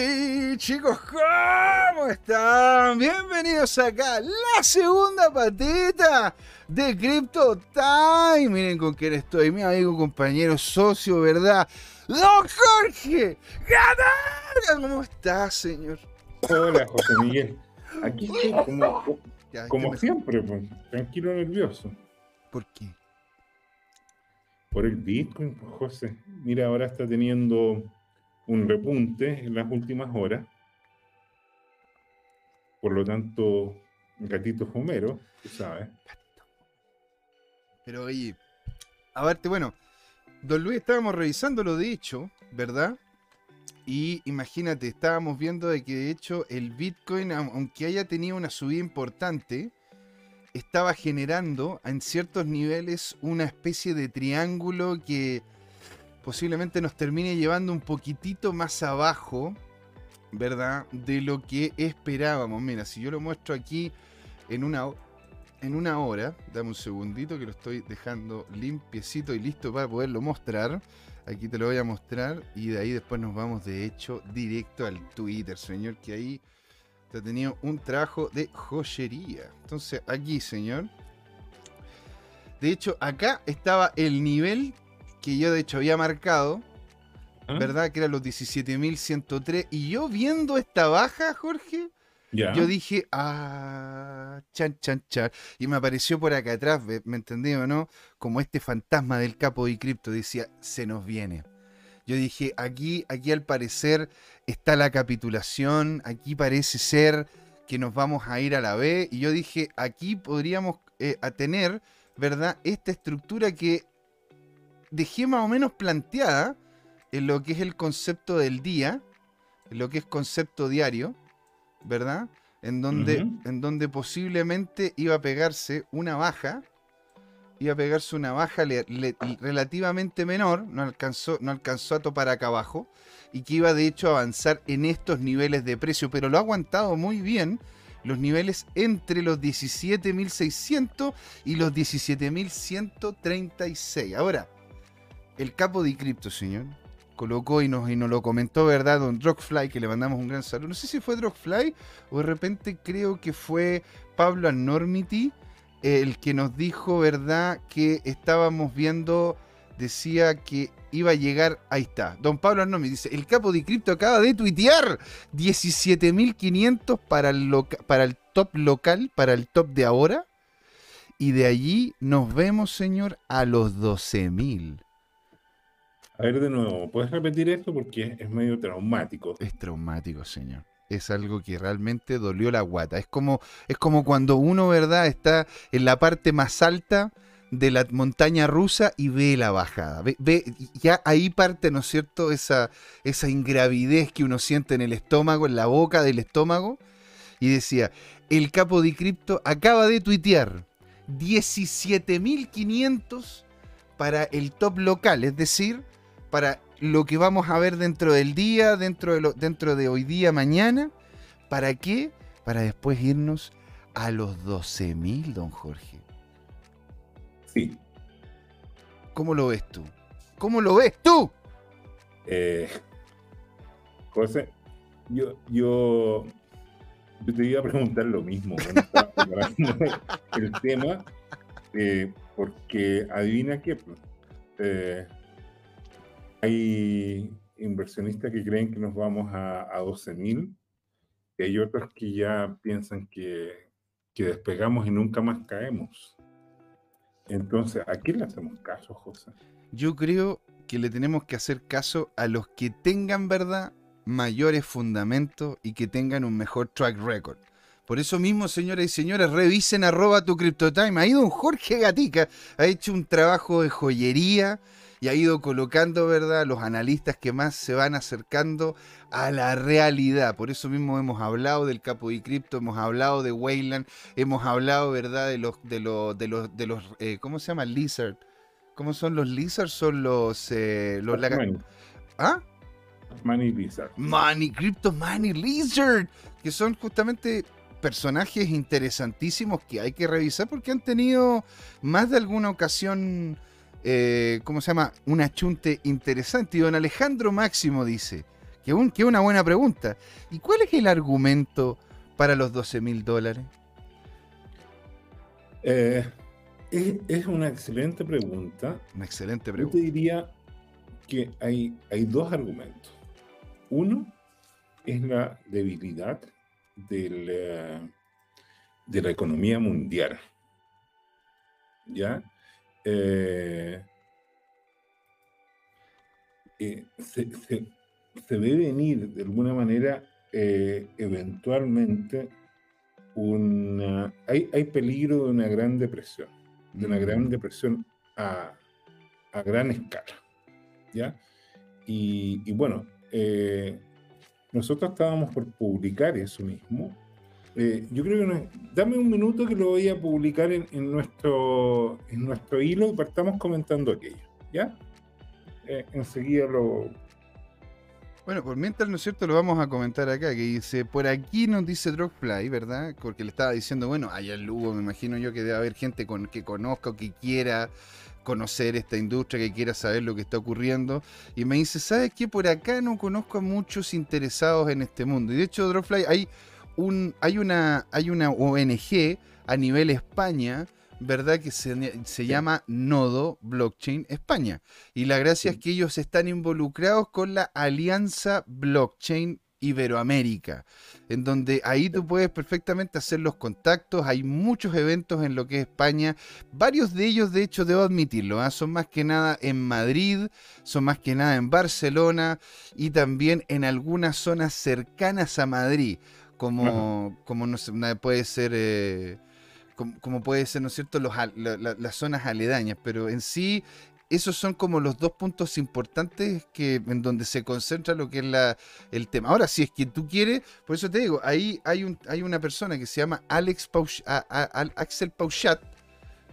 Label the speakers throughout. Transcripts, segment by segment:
Speaker 1: Hey chicos, ¿cómo están? Bienvenidos acá, la segunda patita de Crypto Time. Miren con quién estoy, mi amigo, compañero, socio, ¿verdad? Don Jorge Gatarga, ¿cómo estás, señor?
Speaker 2: Hola, José Miguel. Aquí estoy como, como siempre, pues, tranquilo, nervioso.
Speaker 1: ¿Por qué?
Speaker 2: Por el Bitcoin, pues, José. Mira, ahora está teniendo un repunte en las últimas horas. Por lo tanto, gatito fumero, tú sabes.
Speaker 1: Pero oye, a verte, bueno, don Luis, estábamos revisando lo de hecho, ¿verdad? Y imagínate, estábamos viendo de que de hecho el Bitcoin, aunque haya tenido una subida importante, estaba generando en ciertos niveles una especie de triángulo que posiblemente nos termine llevando un poquitito más abajo, ¿verdad? De lo que esperábamos. Mira, si yo lo muestro aquí en una, en una hora, dame un segundito que lo estoy dejando limpiecito y listo para poderlo mostrar. Aquí te lo voy a mostrar y de ahí después nos vamos de hecho directo al Twitter, señor, que ahí te ha tenido un trabajo de joyería. Entonces aquí, señor. De hecho, acá estaba el nivel que yo de hecho había marcado, ¿Ah? ¿verdad? Que eran los 17.103. Y yo viendo esta baja, Jorge, yo dije, ah, chan, chan, chan. Y me apareció por acá atrás, ¿me entendí o no? Como este fantasma del capo de cripto decía, se nos viene. Yo dije, aquí, aquí al parecer está la capitulación, aquí parece ser que nos vamos a ir a la B. Y yo dije, aquí podríamos eh, tener, ¿verdad? Esta estructura que dejé más o menos planteada en lo que es el concepto del día, en lo que es concepto diario, ¿verdad? En donde, en donde posiblemente iba a pegarse una baja, iba a pegarse una baja relativamente menor, no alcanzó, no alcanzó a topar acá abajo, y que iba de hecho a avanzar en estos niveles de precio, pero lo ha aguantado muy bien los niveles entre los 17.600 y los 17.136. Ahora, el capo de cripto, señor, colocó y nos, y nos lo comentó, ¿verdad? Don Drogfly, que le mandamos un gran saludo. No sé si fue Drogfly o de repente creo que fue Pablo Anormity el que nos dijo, ¿verdad? Que estábamos viendo, decía que iba a llegar, ahí está, don Pablo Anormity dice, el capo de cripto acaba de tuitear 17.500 para el, para el top local, para el top de ahora. Y de allí nos vemos, señor, a los 12.000.
Speaker 2: A ver de nuevo, ¿puedes repetir esto? Porque es medio traumático.
Speaker 1: Es traumático, señor. Es algo que realmente dolió la guata. Es como, es como cuando uno, ¿verdad?, está en la parte más alta de la montaña rusa y ve la bajada. Ve, ya ahí parte, ¿no es cierto?, esa, esa ingravidez que uno siente en el estómago, en la boca del estómago. Y decía, el capo de cripto acaba de tuitear 17.500 para el top local, es decir, para lo que vamos a ver dentro del día, dentro de, lo, dentro de hoy día, mañana. ¿Para qué? Para después irnos a los 12.000, don Jorge.
Speaker 2: Sí.
Speaker 1: ¿Cómo lo ves tú? ¿Cómo lo ves tú?
Speaker 2: Eh, José, yo, yo, yo te iba a preguntar lo mismo el tema, eh, porque adivina qué, pues, eh, hay inversionistas que creen que nos vamos a, a 12.000 y hay otros que ya piensan que, que despegamos y nunca más caemos. Entonces, ¿a quién le hacemos caso, José?
Speaker 1: Yo creo que le tenemos que hacer caso a los que tengan, ¿verdad?, mayores fundamentos y que tengan un mejor track record. Por eso mismo, señoras y señores, revisen arroba tu CryptoTime. Ido un Jorge Gatica, ha hecho un trabajo de joyería, y ha ido colocando, ¿verdad?, los analistas que más se van acercando a la realidad. Por eso mismo hemos hablado del Capo y Cripto, hemos hablado de Wayland, hemos hablado, ¿verdad?, de los, de los, de los, de los eh, ¿cómo se llama? Lizard. ¿Cómo son los lizards? Son los... Eh, los
Speaker 2: ¿Ah? Money Lizard.
Speaker 1: Money, Crypto Money Lizard. Que son justamente personajes interesantísimos que hay que revisar porque han tenido más de alguna ocasión eh, ¿cómo se llama? Un achunte interesante. Y don Alejandro Máximo dice Que es una buena pregunta. ¿Y cuál es el argumento para los 12 mil dólares?
Speaker 2: Eh, es, una excelente pregunta.
Speaker 1: Una excelente pregunta.
Speaker 2: Yo te diría que hay, hay dos argumentos. Uno es la debilidad del, eh, de la economía mundial. ¿Ya? Eh, se, se, ve venir de alguna manera eventualmente una... Hay, hay peligro de una gran depresión de una gran depresión a, a gran escala. ¿ya? Y, bueno, eh, nosotros estábamos por publicar eso mismo. Eh, yo creo que no, dame un minuto que lo voy a publicar en, nuestro, en nuestro hilo y partamos comentando aquello. ¿Ya? Eh, enseguida lo,
Speaker 1: bueno, por mientras, ¿no es cierto? Lo vamos a comentar acá, que dice, por aquí nos dice Dropfly, ¿verdad? Porque le estaba diciendo, bueno, allá en Lugo me imagino yo que debe haber gente con, que conozca o que quiera conocer esta industria, que quiera saber lo que está ocurriendo. Y me dice, ¿sabes qué? Por acá no conozco a muchos interesados en este mundo. Y de hecho, Dropfly, hay, un, hay, una, hay una ONG a nivel España ¿verdad? Que se, llama Nodo Blockchain España. Y la gracia es que ellos están involucrados con la Alianza Blockchain Iberoamérica, en donde ahí tú puedes perfectamente hacer los contactos, hay muchos eventos en lo que es España, varios de ellos de hecho debo admitirlo, ¿ah? son más que nada en Madrid, son más que nada en Barcelona y también en algunas zonas cercanas a Madrid, como, como no sé, puede ser... Eh, como, puede ser, ¿no es cierto?, las zonas aledañas, pero en sí esos son como los dos puntos importantes que, en donde se concentra lo que es la, el tema. Ahora, si es que tú quieres, por eso te digo, ahí hay, un, hay una persona que se llama Alex Axel Pauchat,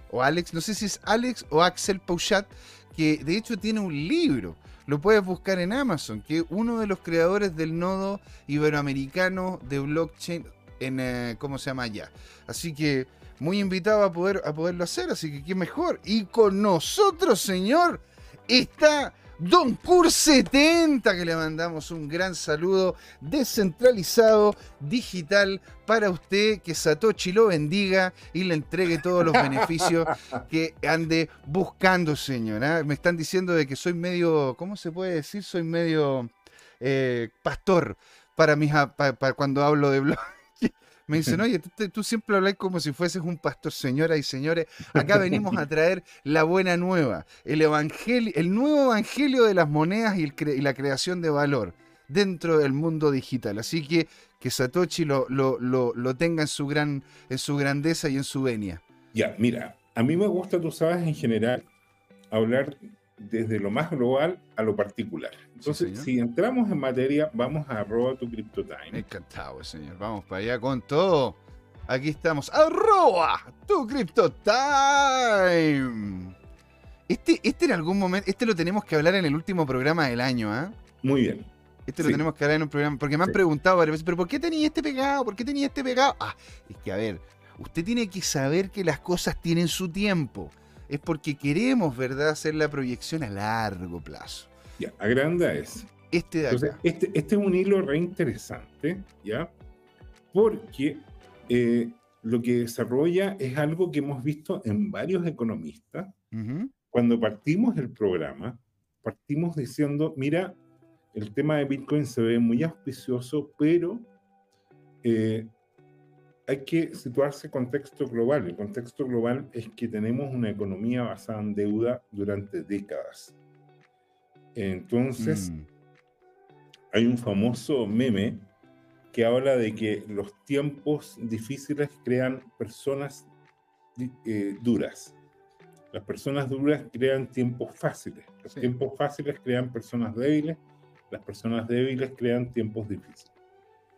Speaker 1: o Alex, no sé si es Alex o Axel Pauchat, que de hecho tiene un libro. Lo puedes buscar en Amazon, que uno de los creadores del nodo iberoamericano de blockchain en, eh, ¿cómo se llama allá? Así que muy invitado a, poder, a poderlo hacer, así que qué mejor. Y con nosotros, señor, está Don Cur 70, que le mandamos un gran saludo descentralizado, digital, para usted, que Satoshi lo bendiga y le entregue todos los beneficios que ande buscando, señor. ¿ah? Me están diciendo de que soy medio, ¿cómo se puede decir? Soy medio eh, pastor para, mis, para cuando hablo de blog. Me dicen, oye, tú, siempre hablas como si fueses un pastor, señoras y señores. Acá venimos a traer la buena nueva, el evangelio, el nuevo evangelio de las monedas y, la creación de valor dentro del mundo digital. Así que que Satoshi lo, lo, tenga en su, gran, en su grandeza y en su venia.
Speaker 2: Ya, mira, a mí me gusta, tú sabes, en general, hablar desde lo más global a lo particular. Entonces, si entramos en materia, vamos a arroba tu CryptoTime.
Speaker 1: Encantado, señor. Vamos para allá con todo. Aquí estamos. Arroba tu CryptoTime. Este, este en algún momento, este lo tenemos que hablar en el último programa del año, ¿ah?
Speaker 2: Muy bien.
Speaker 1: Este lo tenemos que hablar en un programa, porque me han preguntado varias veces, pero ¿por qué tenía este pegado? ¿Por qué tenía este pegado? Ah, es que a ver, usted tiene que saber que las cosas tienen su tiempo es porque queremos, ¿verdad?, hacer la proyección a largo plazo.
Speaker 2: Ya, agranda es.
Speaker 1: Este de
Speaker 2: acá. este, este es un hilo re interesante, ¿ya? Porque eh, lo que desarrolla es algo que hemos visto en varios economistas. Cuando partimos el programa, partimos diciendo, mira, el tema de Bitcoin se ve muy auspicioso, pero eh, hay que situarse en contexto global. El contexto global es que tenemos una economía basada en deuda durante décadas. Entonces, mm. hay un famoso meme que habla de que los tiempos difíciles crean personas eh, duras. Las personas duras crean tiempos fáciles. Los tiempos fáciles crean personas débiles. Las personas débiles crean tiempos difíciles.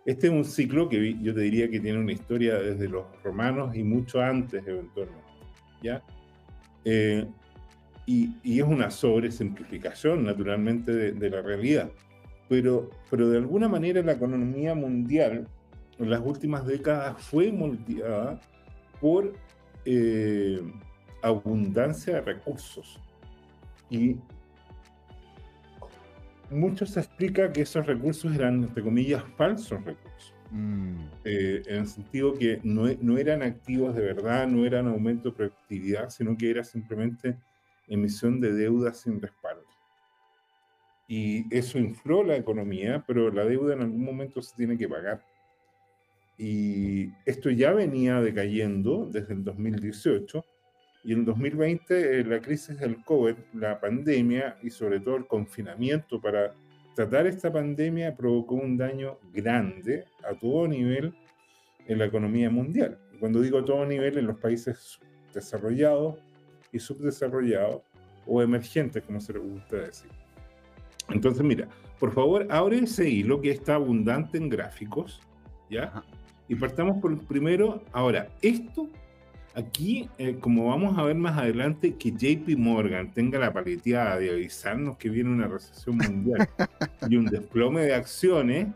Speaker 2: Este es un ciclo que yo te diría que tiene una historia desde los romanos y mucho antes eventualmente. ¿ya? Eh, y, es una sobresimplificación naturalmente de, la realidad. Pero, pero de alguna manera la economía mundial en las últimas décadas fue moldeada por eh, abundancia de recursos. Y mucho se explica que esos recursos eran, entre comillas, falsos recursos. Mm. Eh, en el sentido que no, no, eran activos de verdad, no eran aumento de productividad, sino que era simplemente emisión de deuda sin respaldo. Y eso infló la economía, pero la deuda en algún momento se tiene que pagar. Y esto ya venía decayendo desde el 2018 y en 2020 eh, la crisis del COVID, la pandemia y sobre todo el confinamiento para tratar esta pandemia provocó un daño grande a todo nivel en la economía mundial. Cuando digo a todo nivel, en los países desarrollados y subdesarrollados o emergentes, como se le gusta decir. Entonces, mira, por favor, abre ese hilo que está abundante en gráficos, ¿ya? Y partamos por el primero. Ahora, esto, aquí, eh, como vamos a ver más adelante, que JP Morgan tenga la paleteada de avisarnos que viene una recesión mundial y un desplome de acciones,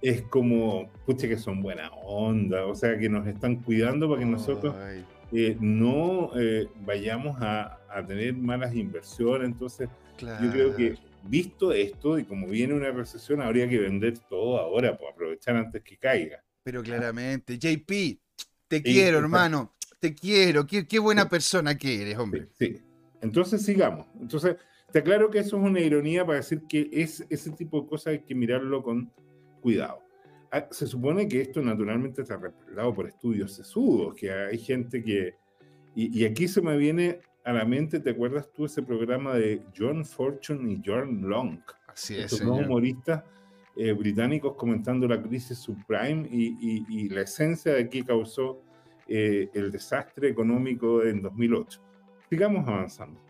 Speaker 2: es como, pucha, que son buena onda, o sea, que nos están cuidando para que nosotros eh, no eh, vayamos a, tener malas inversiones. Entonces, yo creo que visto esto y como viene una recesión, habría que vender todo ahora, para pues, aprovechar antes que caiga.
Speaker 1: Pero claramente, JP, te quiero, hermano, te quiero, qué, qué buena persona que eres, hombre.
Speaker 2: Sí, entonces sigamos. Entonces, te aclaro que eso es una ironía para decir que es, ese tipo de cosas hay que mirarlo con cuidado. Ah, se supone que esto naturalmente está respaldado por estudios sesudos, que hay gente que... Y, y aquí se me viene a la mente, ¿te acuerdas tú ese programa de John Fortune y John Long?
Speaker 1: Así es.
Speaker 2: Estos dos humoristas eh, británicos comentando la crisis subprime y, la esencia de qué causó eh, el desastre económico en 2008. Sigamos avanzando.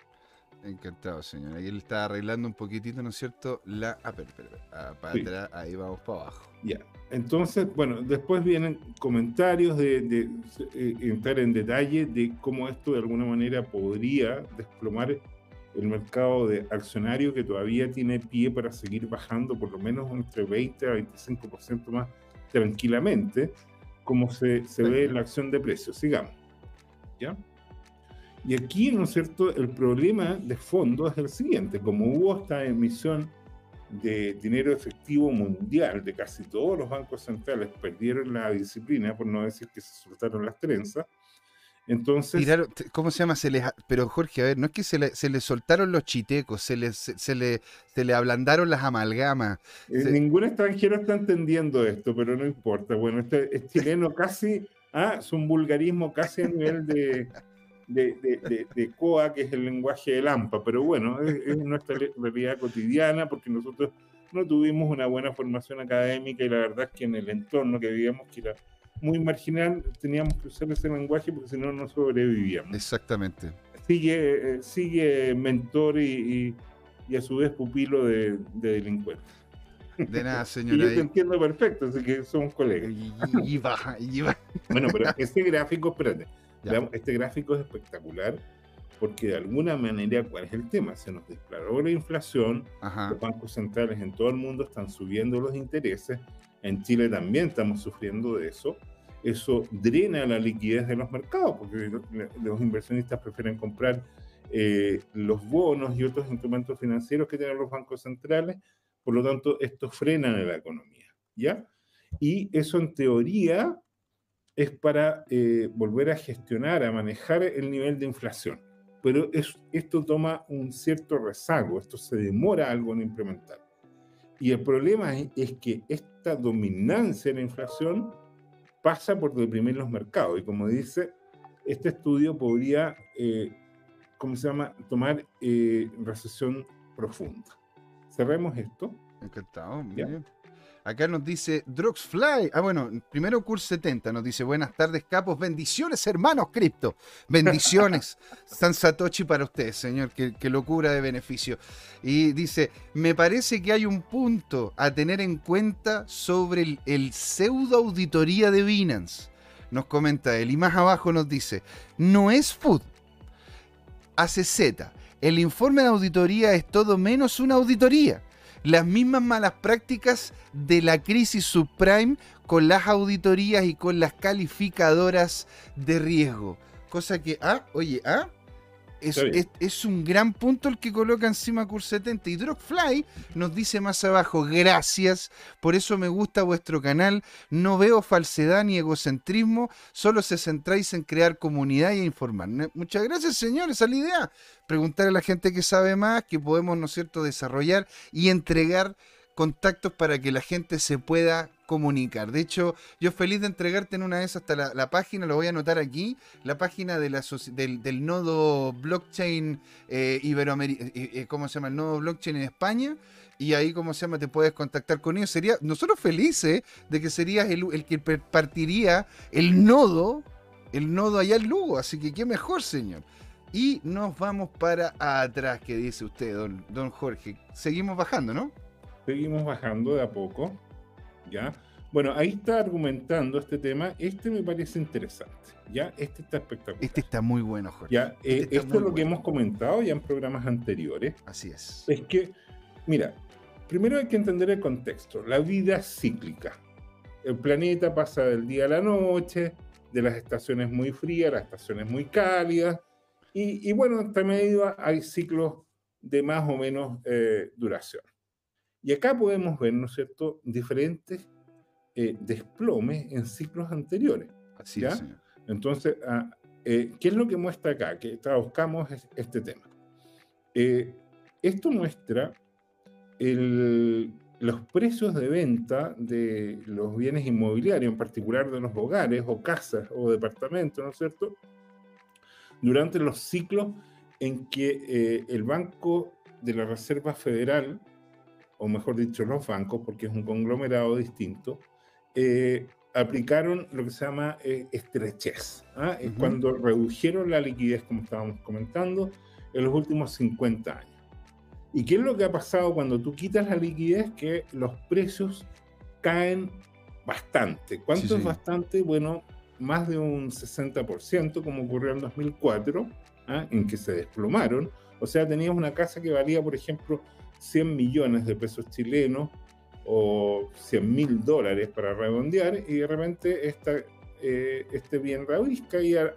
Speaker 1: Encantado, señor. Ahí él está arreglando un poquitito, ¿no es cierto? La. Ah, pero, ah, para atrás, ahí vamos para abajo.
Speaker 2: Ya. Entonces, bueno, después vienen comentarios de, de, eh, entrar en detalle de cómo esto de alguna manera podría desplomar el mercado de accionario que todavía tiene pie para seguir bajando por lo menos entre 20 a 25% más tranquilamente, como se, se ve en la acción de precios. Sigamos. ¿Ya? Y aquí, ¿no es cierto?, el problema de fondo es el siguiente. Como hubo esta emisión de dinero efectivo mundial de casi todos los bancos centrales, perdieron la disciplina, por no decir que se soltaron las trenzas, entonces.
Speaker 1: ¿Cómo se llama? Se les, pero Jorge, a ver, no es que se le, se le soltaron los chitecos, se le, se, le, se le ablandaron las amalgamas.
Speaker 2: Eh, ningún extranjero está entendiendo esto, pero no importa. Bueno, este es chileno casi, ah, es un vulgarismo casi a nivel de, de, de, COA, que es el lenguaje de Lampa, pero bueno, es, es nuestra realidad cotidiana porque nosotros no tuvimos una buena formación académica y la verdad es que en el entorno que vivíamos, que era muy marginal, teníamos que usar ese lenguaje porque si no, no sobrevivíamos.
Speaker 1: Exactamente.
Speaker 2: Sigue, eh, sigue mentor y, y, a su vez pupilo de, de delincuente.
Speaker 1: De nada, señora.
Speaker 2: yo te entiendo perfecto, así que somos colegas.
Speaker 1: Y, baja, y
Speaker 2: Bueno, pero este gráfico, espérate, este gráfico es espectacular porque de alguna manera, ¿cuál es el tema? Se nos disparó la inflación, los bancos centrales en todo el mundo están subiendo los intereses, en Chile también estamos sufriendo de eso. Eso drena la liquidez de los mercados, porque los inversionistas prefieren comprar eh, los bonos y otros instrumentos financieros que tienen los bancos centrales, por lo tanto, esto frena la economía, ¿ya? Y eso en teoría es para eh, volver a gestionar, a manejar el nivel de inflación. Pero esto toma un cierto rezago, esto se demora algo en implementar. Y el problema es, que esta dominancia en la inflación pasa por deprimir los mercados. Y como dice, este estudio podría, eh, ¿cómo se llama?, tomar eh, recesión profunda. Cerremos esto.
Speaker 1: Encantado, bien. Acá nos dice Druxfly. Ah, bueno, primero Curse 70 nos dice: Buenas tardes, capos. Bendiciones, hermanos cripto. Bendiciones. San Satoshi para usted, señor. Qué, locura de beneficio. Y dice: Me parece que hay un punto a tener en cuenta sobre el, el pseudo auditoría de Binance. Nos comenta él. Y más abajo nos dice: No es food. ACZ. El informe de auditoría es todo menos una auditoría las mismas malas prácticas de la crisis subprime con las auditorías y con las calificadoras de riesgo. Cosa que, ah, oye, ah, es, un gran punto el que coloca encima Cur 70. Y Drogfly nos dice más abajo, gracias, por eso me gusta vuestro canal. No veo falsedad ni egocentrismo, solo se centráis en crear comunidad y informar. Muchas gracias, señor, esa es la idea. Preguntar a la gente que sabe más, que podemos, ¿no es cierto?, desarrollar y entregar contactos para que la gente se pueda comunicar. De hecho, yo feliz de entregarte en una vez hasta la, página, lo voy a anotar aquí, la página de la, del, nodo blockchain eh, iberoamericano, eh, eh, ¿cómo se llama? El nodo blockchain en España. Y ahí, ¿cómo se llama? Te puedes contactar con ellos. Sería, nosotros felices de que serías el, el que partiría el nodo, el nodo allá en Lugo. Así que qué mejor, señor. Y nos vamos para atrás, que dice usted, don, don Jorge. Seguimos bajando, ¿no?
Speaker 2: Seguimos bajando de a poco. ¿ya? Bueno, ahí está argumentando este tema. Este me parece interesante, ¿ya? Este está espectacular.
Speaker 1: Este está muy bueno, Jorge.
Speaker 2: ¿ya? Este eh, esto es lo que hemos comentado ya en programas anteriores.
Speaker 1: Así es.
Speaker 2: Es que, mira, primero hay que entender el contexto. La vida cíclica. El planeta pasa del día a la noche, de las estaciones muy frías a las estaciones muy cálidas. Y, y bueno, esta medida hay ciclos de más o menos eh, duración. Y acá podemos ver, ¿no es cierto?, diferentes eh, desplomes en ciclos anteriores.
Speaker 1: Así ¿ya?
Speaker 2: Entonces, ah, eh, ¿qué es lo que muestra acá? Que traduzcamos este tema. Eh, esto muestra los precios de venta de los bienes inmobiliarios, en particular de los hogares o casas o departamentos, ¿no es cierto? Durante los ciclos en que el Banco de la Reserva Federal o mejor dicho, los bancos, porque es un conglomerado distinto, eh, aplicaron lo que se llama eh, estrechez, ¿ah? cuando redujeron la liquidez, como estábamos comentando, en los últimos 50 años. ¿Y qué es lo que ha pasado cuando tú quitas la liquidez? Que los precios caen bastante. ¿Cuánto es bastante? Bueno, más de un 60%, como ocurrió en 2004, ¿ah? en que se desplomaron. O sea, tenías una casa que valía, por ejemplo, 100 millones de pesos chilenos o 100 mil dólares para redondear y de repente esta, eh, este bien raíz caía,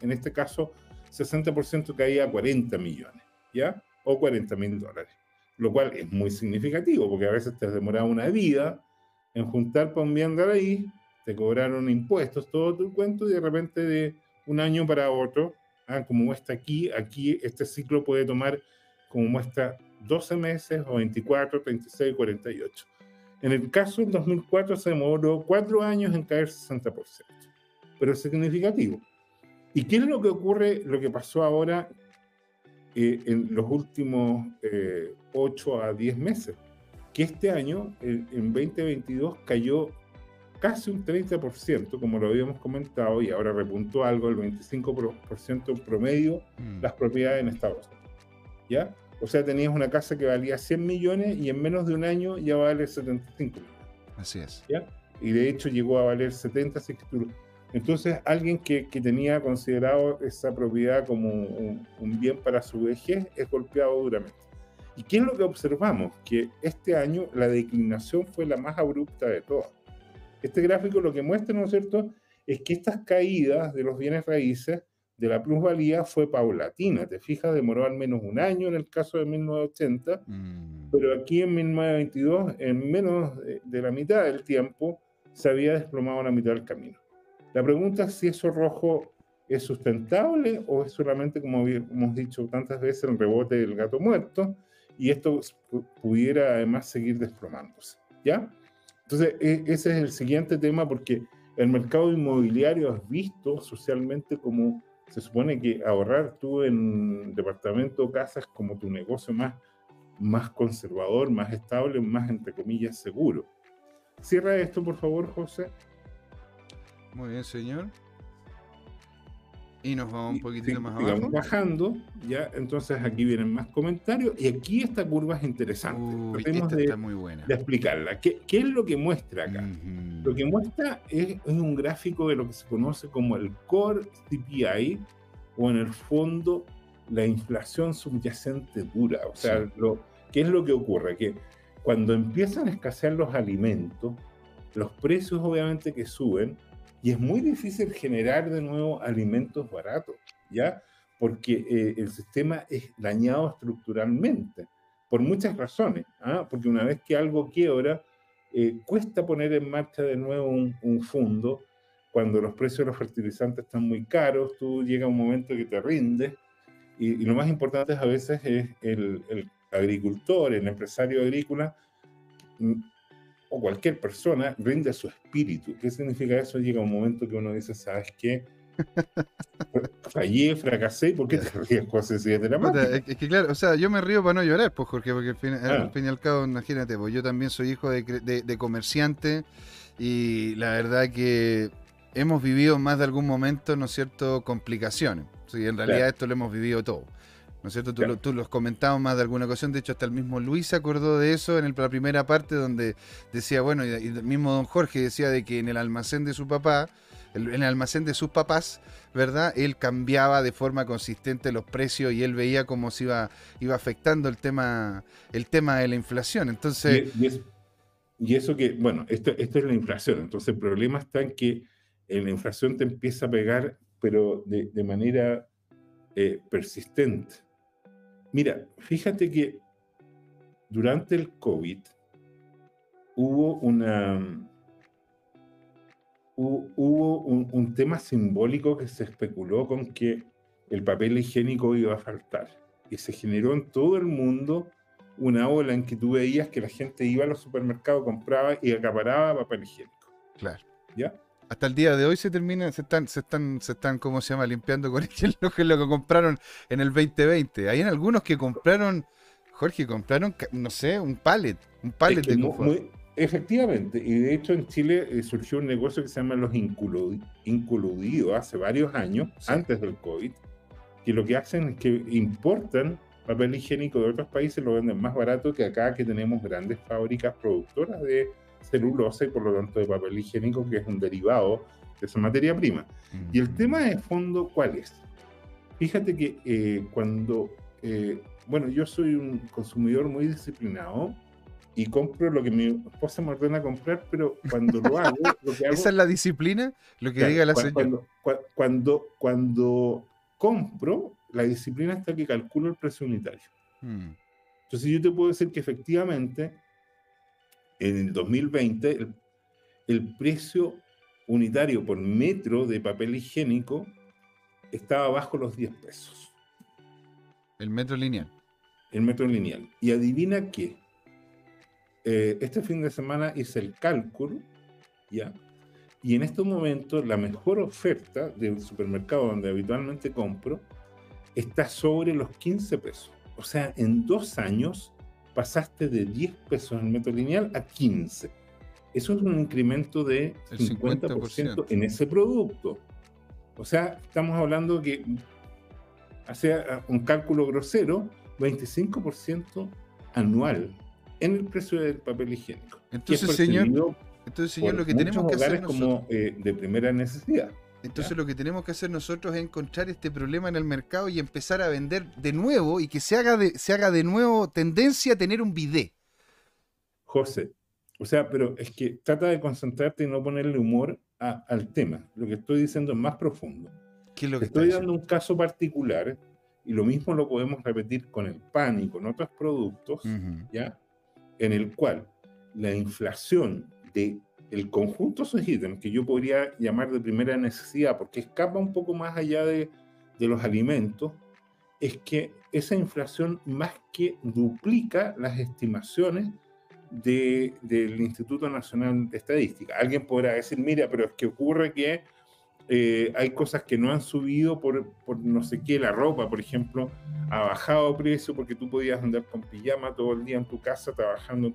Speaker 2: en este caso, 60% caía a 40 millones, ¿ya? O 40 mil dólares, lo cual es muy significativo porque a veces te demoraba una vida en juntar para un bien raíz, te cobraron impuestos, todo tu cuento y de repente de un año para otro, ah, como muestra aquí, aquí este ciclo puede tomar como muestra 12 meses o 24, 36, 48. En el caso del 2004 se demoró 4 años en caer 60%, pero es significativo. ¿Y qué es lo que ocurre, lo que pasó ahora eh, en los últimos 8 eh, a 10 meses? Que este año, en 2022, cayó casi un 30%, como lo habíamos comentado, y ahora repuntó algo, el 25% promedio, mm. las propiedades en Estados Unidos. ¿Ya? O sea, tenías una casa que valía 100 millones y en menos de un año ya vale 75 millones.
Speaker 1: Así es.
Speaker 2: ¿ya? Y de hecho llegó a valer 70 si Entonces, alguien que, que, tenía considerado esa propiedad como un, bien para su vejez es golpeado duramente. ¿Y qué es lo que observamos? Que este año la declinación fue la más abrupta de todas. Este gráfico lo que muestra, ¿no es cierto?, es que estas caídas de los bienes raíces de la plusvalía fue paulatina. Te fijas, demoró al menos un año en el caso de 1980, mm. pero aquí en 1922, en menos de la mitad del tiempo, se había desplomado la mitad del camino. La pregunta es si eso rojo es sustentable o es solamente, como hemos dicho tantas veces, el rebote del gato muerto y esto pudiera además seguir desplomándose. ¿Ya? Entonces, e, ese es el siguiente tema porque el mercado inmobiliario es visto socialmente como se supone que ahorrar tú en departamento o casas como tu negocio más, más conservador, más estable, más entre comillas seguro. Cierra esto, por favor, José.
Speaker 1: Muy bien, señor. Y nos vamos un poquitito más abajo.
Speaker 2: bajando, ya, entonces aquí vienen más comentarios. Y aquí esta curva es interesante.
Speaker 1: esta está muy buena.
Speaker 2: de explicarla. ¿Qué, ¿Qué, es lo que muestra acá? Lo que muestra es, es, un gráfico de lo que se conoce como el Core CPI, o en el fondo la inflación subyacente dura. O sea, lo, ¿qué es lo que ocurre? Que cuando empiezan a escasear los alimentos, los precios obviamente que suben, y es muy difícil generar de nuevo alimentos baratos, ¿ya? porque eh, el sistema es dañado estructuralmente, por muchas razones. ¿ah? Porque una vez que algo quiebra, eh, cuesta poner en marcha de nuevo un, un, fondo. Cuando los precios de los fertilizantes están muy caros, tú llega un momento que te rindes. Y, y lo más importante a veces es el, el agricultor, el empresario agrícola, mm, o cualquier persona rinde su espíritu. ¿Qué significa eso? Llega un momento que uno dice, ¿sabes qué? Fallé, fracasé, ¿por qué te ríes, José? Si es
Speaker 1: Es que claro, o sea, yo me río para no llorar, pues Jorge, porque al fin, al fin y al cabo, imagínate, pues yo también soy hijo de, de, de comerciante y la verdad que hemos vivido más de algún momento, ¿no es cierto?, complicaciones. Sí, en realidad claro. esto lo hemos vivido todo. ¿No es cierto? Tú, claro. tú, los comentabas más de alguna ocasión, de hecho hasta el mismo Luis se acordó de eso en el, la primera parte donde decía, bueno, y, y el mismo don Jorge decía de que en el almacén de su papá, en el almacén de sus papás, ¿verdad? Él cambiaba de forma consistente los precios y él veía cómo se iba, iba afectando el tema, el tema de la inflación. Entonces.
Speaker 2: Y, y, eso, y eso, que, bueno, esto, esto es la inflación. Entonces el problema está en que en la inflación te empieza a pegar, pero de, de manera eh, persistente. Mira, fíjate que durante el COVID hubo una hubo un, un, tema simbólico que se especuló con que el papel higiénico iba a faltar. Y se generó en todo el mundo una ola en que tú veías que la gente iba a los supermercados, compraba y acaparaba papel higiénico.
Speaker 1: Claro.
Speaker 2: ¿Ya?
Speaker 1: Hasta el día de hoy se termina, se están, se están, se están, ¿cómo se llama? Limpiando con lo que, lo que compraron en el 2020. Hay en algunos que compraron, Jorge, compraron, no sé, un pallet, un pallet
Speaker 2: es que
Speaker 1: de
Speaker 2: muy, Efectivamente, y de hecho en Chile eh, surgió un negocio que se llama los incoludidos hace varios años, sí. antes del COVID, que lo que hacen es que importan papel higiénico de otros países, lo venden más barato que acá, que tenemos grandes fábricas productoras de celulosa y por lo tanto de papel higiénico, que es un derivado de esa materia prima. Mm. Y el tema de fondo, ¿cuál es? Fíjate que eh, cuando, eh, bueno, yo soy un consumidor muy disciplinado, y compro lo que mi esposa me ordena comprar, pero cuando lo hago... Lo que hago
Speaker 1: ¿Esa es la disciplina? Lo que claro, diga la
Speaker 2: cuando,
Speaker 1: señora.
Speaker 2: Cuando, cuando, cuando, compro, la disciplina está que calculo el precio unitario. Hmm. Entonces yo te puedo decir que efectivamente en el 2020 el, el precio unitario por metro de papel higiénico estaba bajo los 10 pesos.
Speaker 1: El metro lineal.
Speaker 2: El metro lineal. Y adivina qué eh, este fin de semana hice el cálculo, ¿ya? Y en estos momentos la mejor oferta del supermercado donde habitualmente compro está sobre los 15 pesos. O sea, en dos años pasaste de 10 pesos en metro lineal a 15. Eso es un incremento de 50%, 50%, en ese producto. O sea, estamos hablando que hace un cálculo grosero, 25% anual en el precio del papel higiénico.
Speaker 1: Entonces, señor, entonces, señor lo que tenemos que hacer
Speaker 2: como eh, de primera necesidad.
Speaker 1: Entonces ¿ya? lo que tenemos que hacer nosotros es encontrar este problema en el mercado y empezar a vender de nuevo y que se haga de, se haga de nuevo tendencia a tener un bidet.
Speaker 2: José, o sea, pero es que trata de concentrarte y no ponerle humor a, al tema. Lo que estoy diciendo es más profundo.
Speaker 1: ¿Qué es lo que
Speaker 2: estoy dando un caso particular y lo mismo lo podemos repetir con el pan y con otros productos, uh -huh. ¿ya? en el cual la inflación de el conjunto de esos ítems, que yo podría llamar de primera necesidad, porque escapa un poco más allá de, los alimentos, es que esa inflación más que duplica las estimaciones de, del Instituto Nacional de Estadística. Alguien podrá decir, mira, pero es que ocurre que eh, hay cosas que no han subido por, por, no sé qué, la ropa, por ejemplo, ha bajado precio porque tú podías andar con pijama todo el día en tu casa trabajando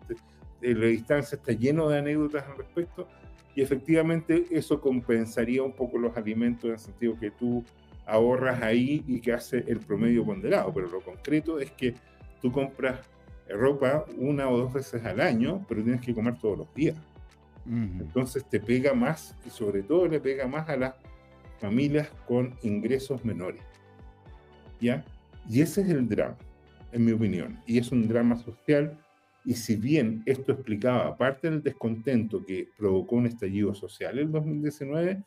Speaker 2: en la distancia, está lleno de anécdotas al respecto y efectivamente eso compensaría un poco los alimentos en el sentido que tú ahorras ahí y que hace el promedio ponderado, pero lo concreto es que tú compras ropa una o dos veces al año, pero tienes que comer todos los días. Entonces te pega más y sobre todo le pega más a las familias con ingresos menores. ¿Ya? Y ese es el drama, en mi opinión. Y es un drama social. Y si bien esto explicaba parte del descontento que provocó un estallido social en 2019,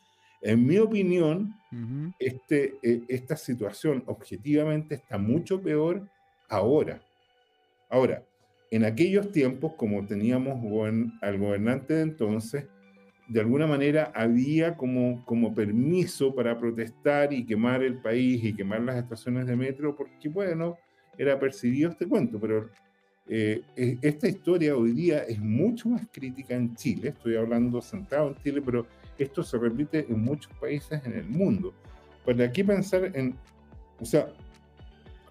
Speaker 2: En mi opinión, este, eh, esta situación objetivamente está mucho peor ahora. Ahora, en aquellos tiempos, como teníamos al gobernante de entonces, de alguna manera había como, como permiso para protestar y quemar el país y quemar las estaciones de metro, porque bueno, era percibido este cuento, pero eh, e, esta historia hoy día es mucho más crítica en Chile, estoy hablando centrado en Chile, pero esto se repite en muchos países en el mundo. Para aquí pensar en, o sea,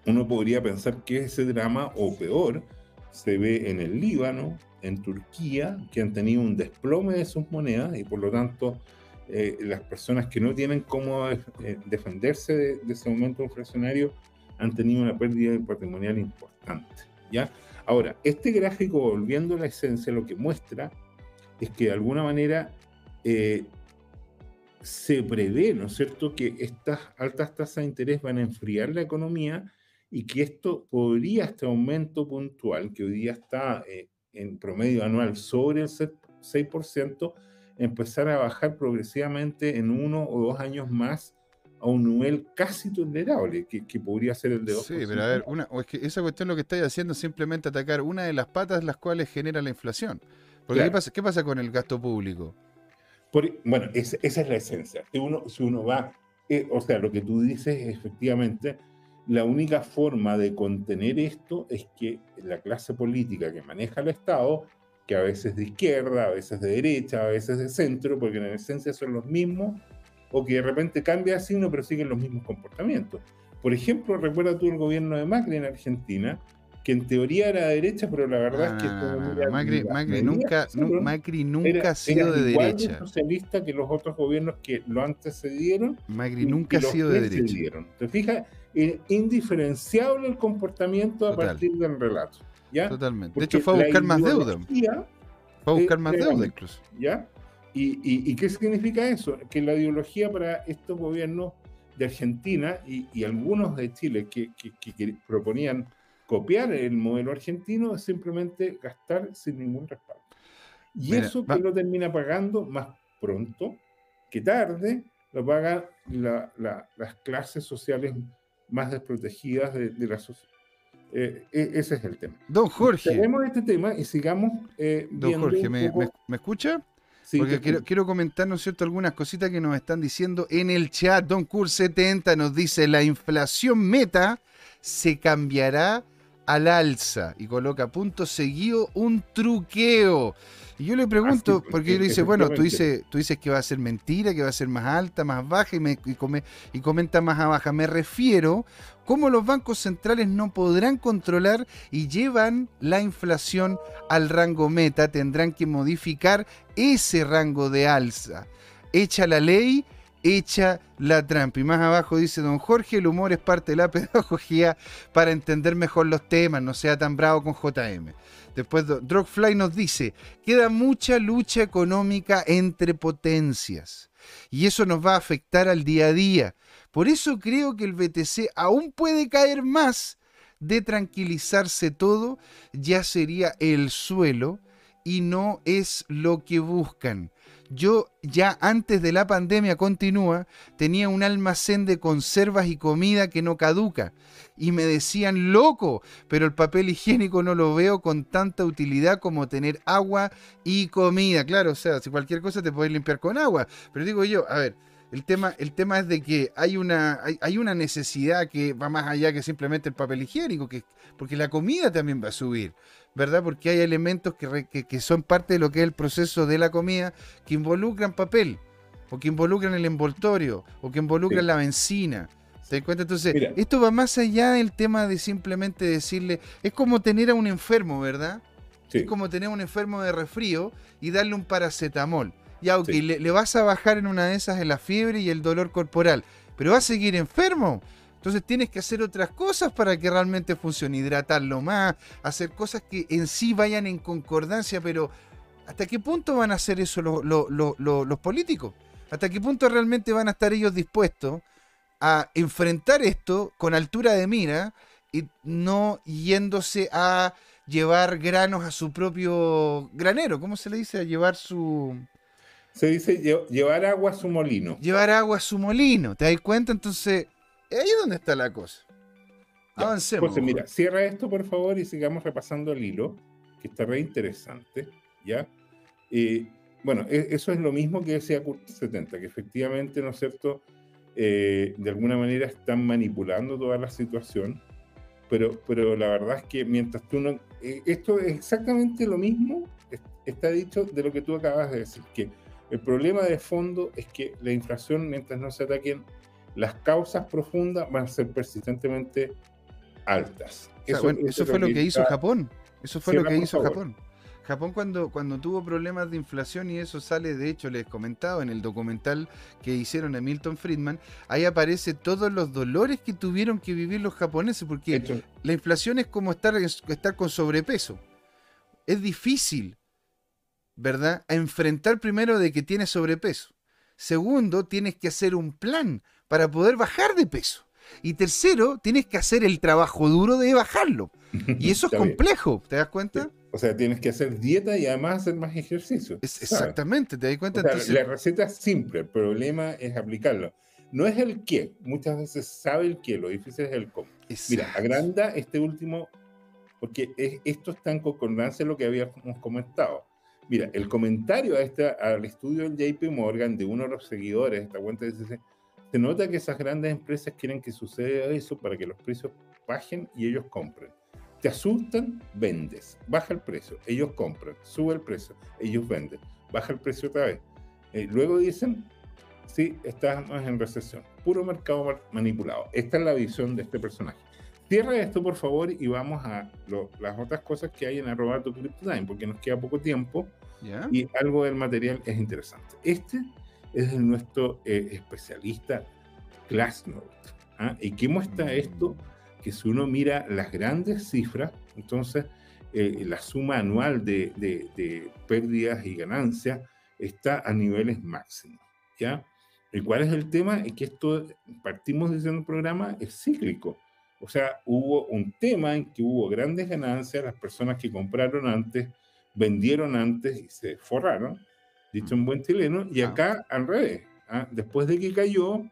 Speaker 2: uno podría pensar que ese drama, o peor, se ve en el Líbano, en Turquía, que han tenido un desplome de sus monedas y por lo tanto eh, las personas que no tienen cómo eh, defenderse de, de, ese momento inflacionario han tenido una pérdida patrimonial importante. Ahora, este gráfico, volviendo a la esencia, lo que muestra es que de alguna manera eh, se prevé, ¿no es cierto?, que estas altas tasas de interés van a enfriar la economía y que esto podría, este aumento puntual, que hoy día está eh, en promedio anual sobre el 6%, empezar a bajar progresivamente en uno o dos años más a un nivel casi tolerable, que, podría ser el de 2%.
Speaker 1: Sí, pero a ver, una, es que esa cuestión lo que estáis haciendo es simplemente atacar una de las patas las cuales genera la inflación. Porque ¿qué, pasa, ¿qué pasa con el gasto público?
Speaker 2: bueno, esa es la esencia. Si uno, si uno va, eh, o sea, lo que tú dices, efectivamente, la única forma de contener esto es que la clase política que maneja el Estado, que a veces de izquierda, a veces de derecha, a veces de centro, porque en esencia son los mismos, o que de repente cambia de signo pero siguen los mismos comportamientos. Por ejemplo, recuerda tú el gobierno de Macri en Argentina, que en teoría era de derecha, pero la verdad es que...
Speaker 1: Macri, nunca, Macri nunca ha sido de derecha.
Speaker 2: De socialista que los otros gobiernos que lo antecedieron.
Speaker 1: Macri nunca ha sido de derecha.
Speaker 2: ¿Te fijas? Es indiferenciable el comportamiento a partir del relato. ¿ya?
Speaker 1: Totalmente. de hecho, fue a buscar más deuda. Fue a buscar más deuda incluso.
Speaker 2: ¿Ya? ¿Y, y, qué significa eso? Que la ideología para estos gobiernos de Argentina y, algunos de Chile que, que proponían copiar el modelo argentino es simplemente gastar sin ningún respaldo. Y eso que lo termina pagando más pronto que tarde, lo pagan las clases sociales más desprotegidas de, la sociedad. Eh, e, ese es el tema.
Speaker 1: Don Jorge.
Speaker 2: Tenemos este tema y sigamos
Speaker 1: eh, Don Jorge, ¿me, escucha? Sí, Porque quiero, quiero, comentar, ¿no es cierto?, algunas cositas que nos están diciendo en el chat. Don Cur 70 nos dice, la inflación meta se cambiará al alza y coloca punto seguido un truqueo. Y yo le pregunto, porque él dice, bueno, tú dices, tú dices que va a ser mentira, que va a ser más alta, más baja y, me, y, comenta más a baja. Me refiero cómo los bancos centrales no podrán controlar y llevan la inflación al rango meta, tendrán que modificar ese rango de alza. Echa la ley echa la trampa. Y más abajo dice don Jorge, el humor es parte de la pedagogía para entender mejor los temas, no sea tan bravo con JM. Después Drogfly nos dice, queda mucha lucha económica entre potencias y eso nos va a afectar al día a día. Por eso creo que el BTC aún puede caer más de tranquilizarse todo, ya sería el suelo y no es lo que buscan. Yo ya antes de la pandemia continúa, tenía un almacén de conservas y comida que no caduca. Y me decían, loco, pero el papel higiénico no lo veo con tanta utilidad como tener agua y comida. Claro, o sea, si cualquier cosa te puedes limpiar con agua. Pero digo yo, a ver, el tema, el tema es de que hay una, hay, una necesidad que va más allá que simplemente el papel higiénico, que, porque la comida también va a subir. ¿Verdad? Porque hay elementos que, son parte de lo que es el proceso de la comida que involucran papel, o que involucran el envoltorio, o que involucran la benzina. ¿Se dan cuenta? Entonces, esto va más allá del tema de simplemente decirle, es como tener a un enfermo, ¿verdad? Es como tener a un enfermo de resfrío y darle un paracetamol. Ya, ok, le, le vas a bajar en una de esas en la fiebre y el dolor corporal, pero va a seguir enfermo. Entonces tienes que hacer otras cosas para que realmente funcione, hidratarlo más, hacer cosas que en sí vayan en concordancia, pero ¿hasta qué punto van a hacer eso los políticos? ¿Hasta qué punto realmente van a estar ellos dispuestos a enfrentar esto con altura de mira y no yéndose a llevar granos a su propio granero? ¿Cómo se le dice? A llevar su...
Speaker 2: Se dice llevar agua a su molino.
Speaker 1: Llevar agua a su molino, ¿te das cuenta? Entonces, ahí es donde está la cosa. Avancemos.
Speaker 2: José, mira, cierra esto por favor y sigamos repasando el hilo, que está re interesante, ¿ya? Y bueno, e, eso es lo mismo que decía Kurt 70, que efectivamente, ¿no es cierto?, eh, de alguna manera están manipulando toda la situación, pero, pero la verdad es que mientras tú no... Eh, esto es exactamente lo mismo, está dicho de lo que tú acabas de decir, que el problema de fondo es que la inflación, mientras no se ataquen las causas profundas, van a ser persistentemente altas.
Speaker 1: eso, fue lo que, hizo Japón. Eso fue lo que hizo Japón. Japón cuando, cuando tuvo problemas de inflación y eso sale, de hecho les comentaba en el documental que hicieron a Milton Friedman, ahí aparece todos los dolores que tuvieron que vivir los japoneses, porque la inflación es como estar, estar con sobrepeso. Es difícil, ¿verdad? A enfrentar primero de que tienes sobrepeso. Segundo, tienes que hacer un plan para poder bajar de peso. Y tercero, tienes que hacer el trabajo duro de bajarlo. Y eso es complejo, ¿te das cuenta?
Speaker 2: O sea, tienes que hacer dieta y además hacer más ejercicio.
Speaker 1: exactamente, ¿te das cuenta?
Speaker 2: La receta es simple, el problema es aplicarlo. No es el qué, muchas veces sabe el qué, lo difícil es el cómo. Mira, agranda este último, porque esto está en concordancia lo que habíamos comentado. Mira, el comentario a este, al estudio del JP Morgan de uno de los seguidores de esta cuenta dice, se nota que esas grandes empresas quieren que suceda eso para que los precios bajen y ellos compren. Te asustan, vendes, baja el precio, ellos compran, sube el precio, ellos venden, baja el precio otra vez. Eh, luego dicen, sí, estamos en recesión. Puro mercado manipulado. Esta es la visión de este personaje. Cierra esto, por favor, y vamos a las otras cosas que hay en arroba tu time, porque nos queda poco tiempo y algo del material es interesante. Este es nuestro eh, especialista Glassnode. ¿ah? ¿Y qué muestra esto? Que si uno mira las grandes cifras, entonces eh, la suma anual de, de, pérdidas y ganancias está a niveles máximos. ¿ya? ¿Y cuál es el tema? Es que esto, partimos diciendo el programa, es cíclico. O sea, hubo un tema en que hubo grandes ganancias, las personas que compraron antes, vendieron antes y se forraron, dicho en buen chileno, y acá al revés. ¿ah? Después de que cayó,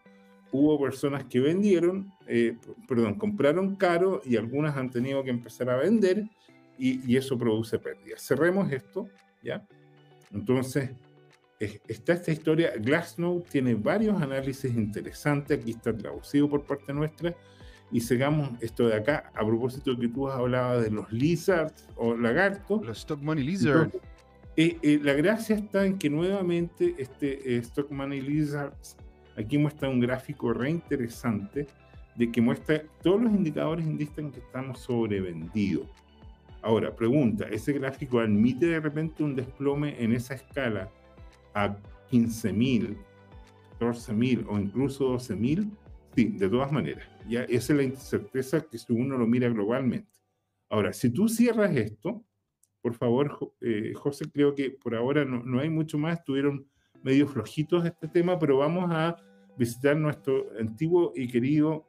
Speaker 2: hubo personas que vendieron, eh, perdón, compraron caro y algunas han tenido que empezar a vender y, eso produce pérdidas. Cerremos esto, ¿ya? Entonces, está esta historia. Glassnode tiene varios análisis interesantes, aquí está traducido por parte nuestra. Y sigamos esto de acá, a propósito de que tú has hablado de los lizards o lagartos.
Speaker 1: Los stock money lizards.
Speaker 2: La gracia está en que nuevamente este Stock Money Lizards aquí muestra un gráfico re interesante de que muestra todos los indicadores indican que estamos sobrevendidos. Ahora, pregunta, ¿ese gráfico admite de repente un desplome en esa escala a 15.000, 14.000 o incluso 12.000? Sí, de todas maneras. Ya esa es la incerteza que si uno lo mira globalmente. Ahora, si tú cierras esto, por favor, eh, José, creo que por ahora no, hay mucho más, estuvieron medio flojitos este tema, pero vamos a visitar nuestro antiguo y querido...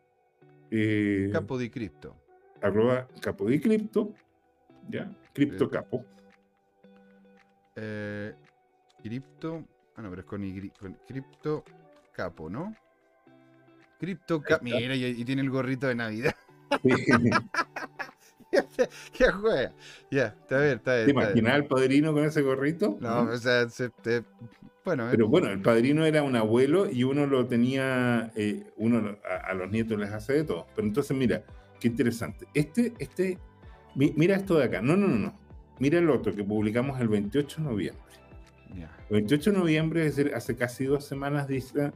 Speaker 1: Eh, Capo de Cripto.
Speaker 2: Arroba Capo de Cripto, ¿ya? Cripto Capo.
Speaker 1: Eh, cripto, ah no, pero es con, Cripto Capo, ¿no? Cripto Capo, mira, y, tiene el gorrito de Navidad. ¿Qué juega? Ya, está bien, está bien.
Speaker 2: ¿Te imaginas al padrino con ese gorrito?
Speaker 1: No, o sea, bueno.
Speaker 2: Pero bueno, el padrino era un abuelo y uno lo tenía, eh, uno a, los nietos les hace de todo. Pero entonces, mira, qué interesante. Este, este, mira esto de acá. No, no, no, no. Mira el otro que publicamos el 28 de noviembre. El 28 de noviembre, es decir, hace casi dos semanas, dice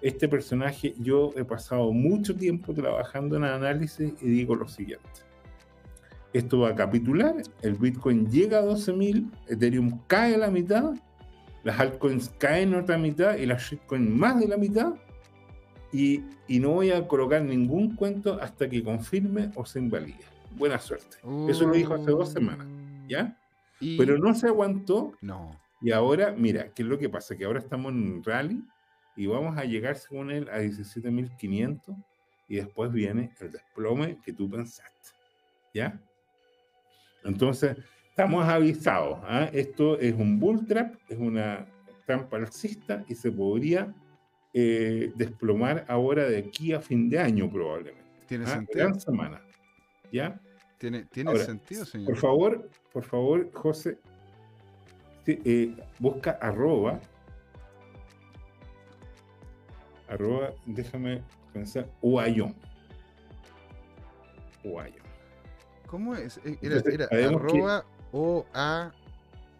Speaker 2: este personaje, yo he pasado mucho tiempo trabajando en análisis y digo lo siguiente. Esto va a capitular, el Bitcoin llega a 12.000, Ethereum cae a la mitad, las altcoins caen otra mitad y las shitcoins más de la mitad. Y, no voy a colocar ningún cuento hasta que confirme o se invalide. Buena suerte. Eso lo dijo hace dos semanas, ¿ya? Pero no se aguantó.
Speaker 1: No.
Speaker 2: Y ahora, mira, ¿qué es lo que pasa? Que ahora estamos en un rally y vamos a llegar, según él, a 17.500 y después viene el desplome que tú pensaste, ¿ya? Entonces, estamos avisados. ¿ah? Esto es un bull trap, es una trampa alcista y se podría eh, desplomar ahora de aquí a fin de año probablemente.
Speaker 1: Tiene
Speaker 2: ¿ah?
Speaker 1: sentido.
Speaker 2: Gran semana. ¿Ya?
Speaker 1: Tiene, tiene
Speaker 2: Ahora,
Speaker 1: sentido, señor.
Speaker 2: Por favor, por favor, José, eh, busca arroba, arroba, déjame pensar, Uayón. Uayón.
Speaker 1: ¿Cómo es? Eh, Era, era
Speaker 2: que-
Speaker 1: arroba o a.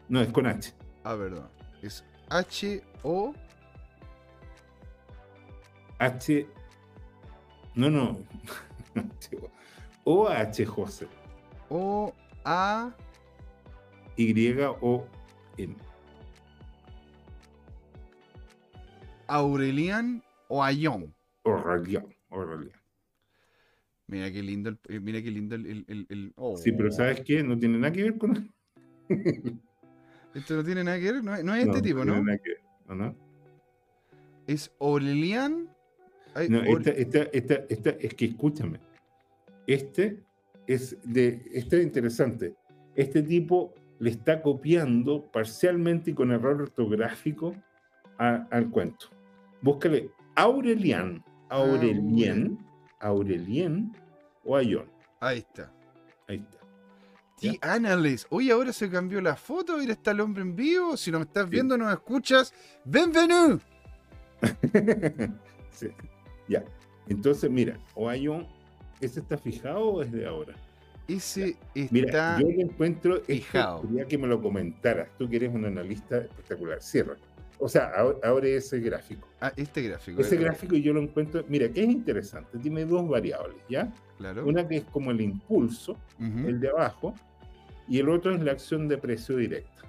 Speaker 2: No, es con H.
Speaker 1: Ah, perdón. Es H O.
Speaker 2: H. No, no. O H José.
Speaker 1: O A.
Speaker 2: Y O N.
Speaker 1: Aurelian o Ayón.
Speaker 2: Orralión. Orralión.
Speaker 1: Mira qué lindo el. eh, Mira qué lindo el. el- el- el- oh.
Speaker 2: Sí, pero ¿sabes qué? No tiene nada que ver con.
Speaker 1: Esto no tiene nada que ver. No, es- no es
Speaker 2: No,
Speaker 1: este tipo,
Speaker 2: tiene
Speaker 1: ¿no?
Speaker 2: nada que ver, ¿o no?
Speaker 1: Es Aurelian. ay,
Speaker 2: No, esta, esta, esta, esta, es que escúchame. Este es de, este es interesante. Este tipo le está copiando parcialmente y con error ortográfico a- al cuento. Búscale Aurelian, Aurelien, Aurelien o Ayón.
Speaker 1: Ahí está.
Speaker 2: Ahí está.
Speaker 1: The Analyst. Oye, ahora se cambió la foto. Mira, está el hombre en vivo. Si no me estás
Speaker 2: Sí.
Speaker 1: viendo, no me escuchas. ¡Bienvenido!
Speaker 2: Sí, Ya. Entonces, mira, o Ayón, ¿ese está fijado o es de ahora?
Speaker 1: Ese
Speaker 2: Mira,
Speaker 1: está.
Speaker 2: yo lo encuentro, esto
Speaker 1: fijado.
Speaker 2: quería que me lo comentaras, tú que eres un analista espectacular, cierra. O sea, ahora- abre ese gráfico.
Speaker 1: Ah, este gráfico.
Speaker 2: Ese
Speaker 1: era-
Speaker 2: gráfico yo lo encuentro, mira, que es interesante, tiene dos variables, ¿ya?
Speaker 1: Claro.
Speaker 2: Una que es como el impulso, el de abajo, y el otro es la acción de precio directa.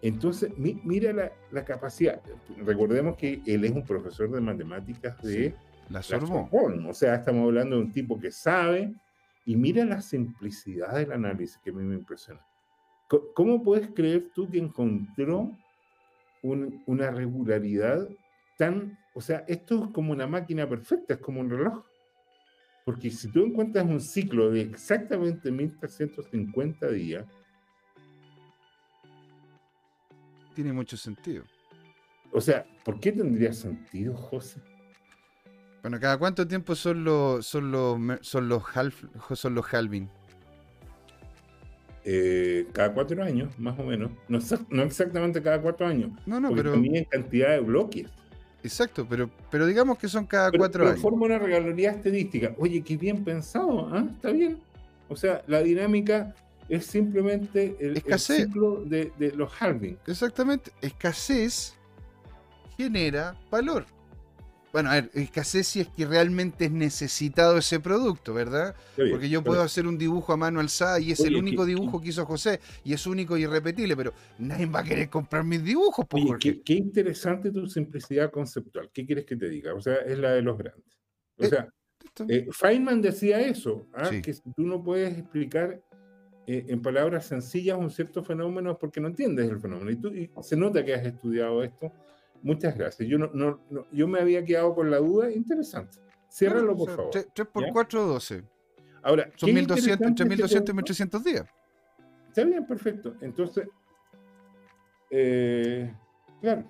Speaker 2: Entonces, mi- mira la, la capacidad. Recordemos que él es un profesor de matemáticas de
Speaker 1: La
Speaker 2: la
Speaker 1: Sorbonne.
Speaker 2: Sorbonne. O sea, estamos hablando de un tipo que sabe y mira la simplicidad del análisis que a mí me impresiona. ¿Cómo puedes creer tú que encontró un- una regularidad tan... O sea, esto es como una máquina perfecta, es como un reloj. Porque si tú encuentras un ciclo de exactamente 1350 días,
Speaker 1: Tiene mucho sentido.
Speaker 2: o sea, ¿por qué tendría sentido, José?
Speaker 1: Bueno, ¿cada cuánto tiempo son los son los son los half son los halving?
Speaker 2: Eh, cada cuatro años, más o menos. No, no exactamente cada cuatro años,
Speaker 1: No, no,
Speaker 2: porque
Speaker 1: pero
Speaker 2: también en cantidad de bloques.
Speaker 1: exacto, pero pero digamos que son cada
Speaker 2: Pero,
Speaker 1: cuatro
Speaker 2: pero
Speaker 1: años.
Speaker 2: forma una regularidad estadística. Oye, qué bien pensado, ¿ah? Está bien. O sea, la dinámica es simplemente el, el ciclo de, de los halving.
Speaker 1: Exactamente, escasez genera valor. Bueno, a ver, escasez si es que realmente es necesitado ese producto, ¿verdad?
Speaker 2: Bien,
Speaker 1: Porque yo puedo hacer un dibujo a mano alzada y es el
Speaker 2: Oye,
Speaker 1: único
Speaker 2: que-
Speaker 1: dibujo que hizo José y es único y irrepetible, pero nadie va a querer comprar mis dibujos, pues,
Speaker 2: Oye, qué, qué interesante tu simplicidad conceptual. ¿Qué quieres que te diga? O sea, es la de los grandes. O
Speaker 1: Eh,
Speaker 2: sea, eh, Feynman decía eso, ¿ah?
Speaker 1: Sí.
Speaker 2: que si tú no puedes explicar eh, en palabras sencillas un cierto fenómeno es porque no entiendes el fenómeno. Y, tú, y se nota que has estudiado esto. Muchas gracias. Yo, no, no- no- yo me había quedado con la duda. Interesante. Ciérralo, por favor.
Speaker 1: 3 por
Speaker 2: ¿Ya?
Speaker 1: 4, 12.
Speaker 2: Ahora,
Speaker 1: Son
Speaker 2: qué
Speaker 1: 1200, entre
Speaker 2: interesante
Speaker 1: 1200 y
Speaker 2: este
Speaker 1: 1300 días.
Speaker 2: Está bien, perfecto. Entonces, eh, claro.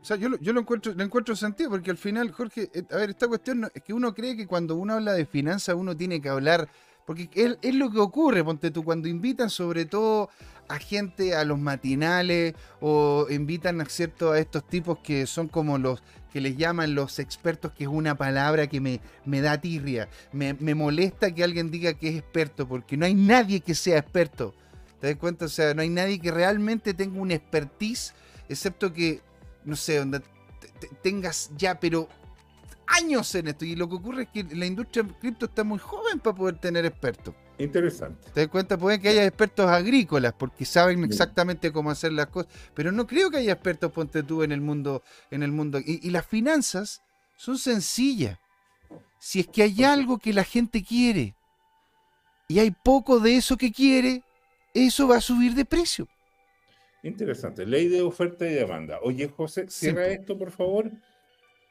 Speaker 1: O sea, yo, lo- yo lo encuentro, le encuentro sentido, porque al final, Jorge, eh, a ver, esta cuestión no- es que uno cree que cuando uno habla de finanzas uno tiene que hablar, porque es, lo que ocurre, ponte tú, cuando invitan sobre todo a gente a los matinales o invitan a cierto a estos tipos que son como los que les llaman los expertos, que es una palabra que me, me da tirria, me, me molesta que alguien diga que es experto, porque no hay nadie que sea experto. ¿Te das cuenta? O sea, no hay nadie que realmente tenga un expertise, excepto que no sé, donde tengas ya, pero años en esto. Y lo que ocurre es que la industria cripto está muy joven para poder tener expertos.
Speaker 2: Interesante.
Speaker 1: ¿Te das cuenta? Puede que haya expertos agrícolas porque saben exactamente cómo hacer las cosas, pero no creo que haya expertos, ponte tú, en el mundo. En el mundo. Y, y las finanzas son sencillas. Si es que hay algo que la gente quiere y hay poco de eso que quiere, eso va a subir de precio.
Speaker 2: Interesante. Ley de oferta y demanda. Oye, José, cierra
Speaker 1: Simple.
Speaker 2: esto, por favor,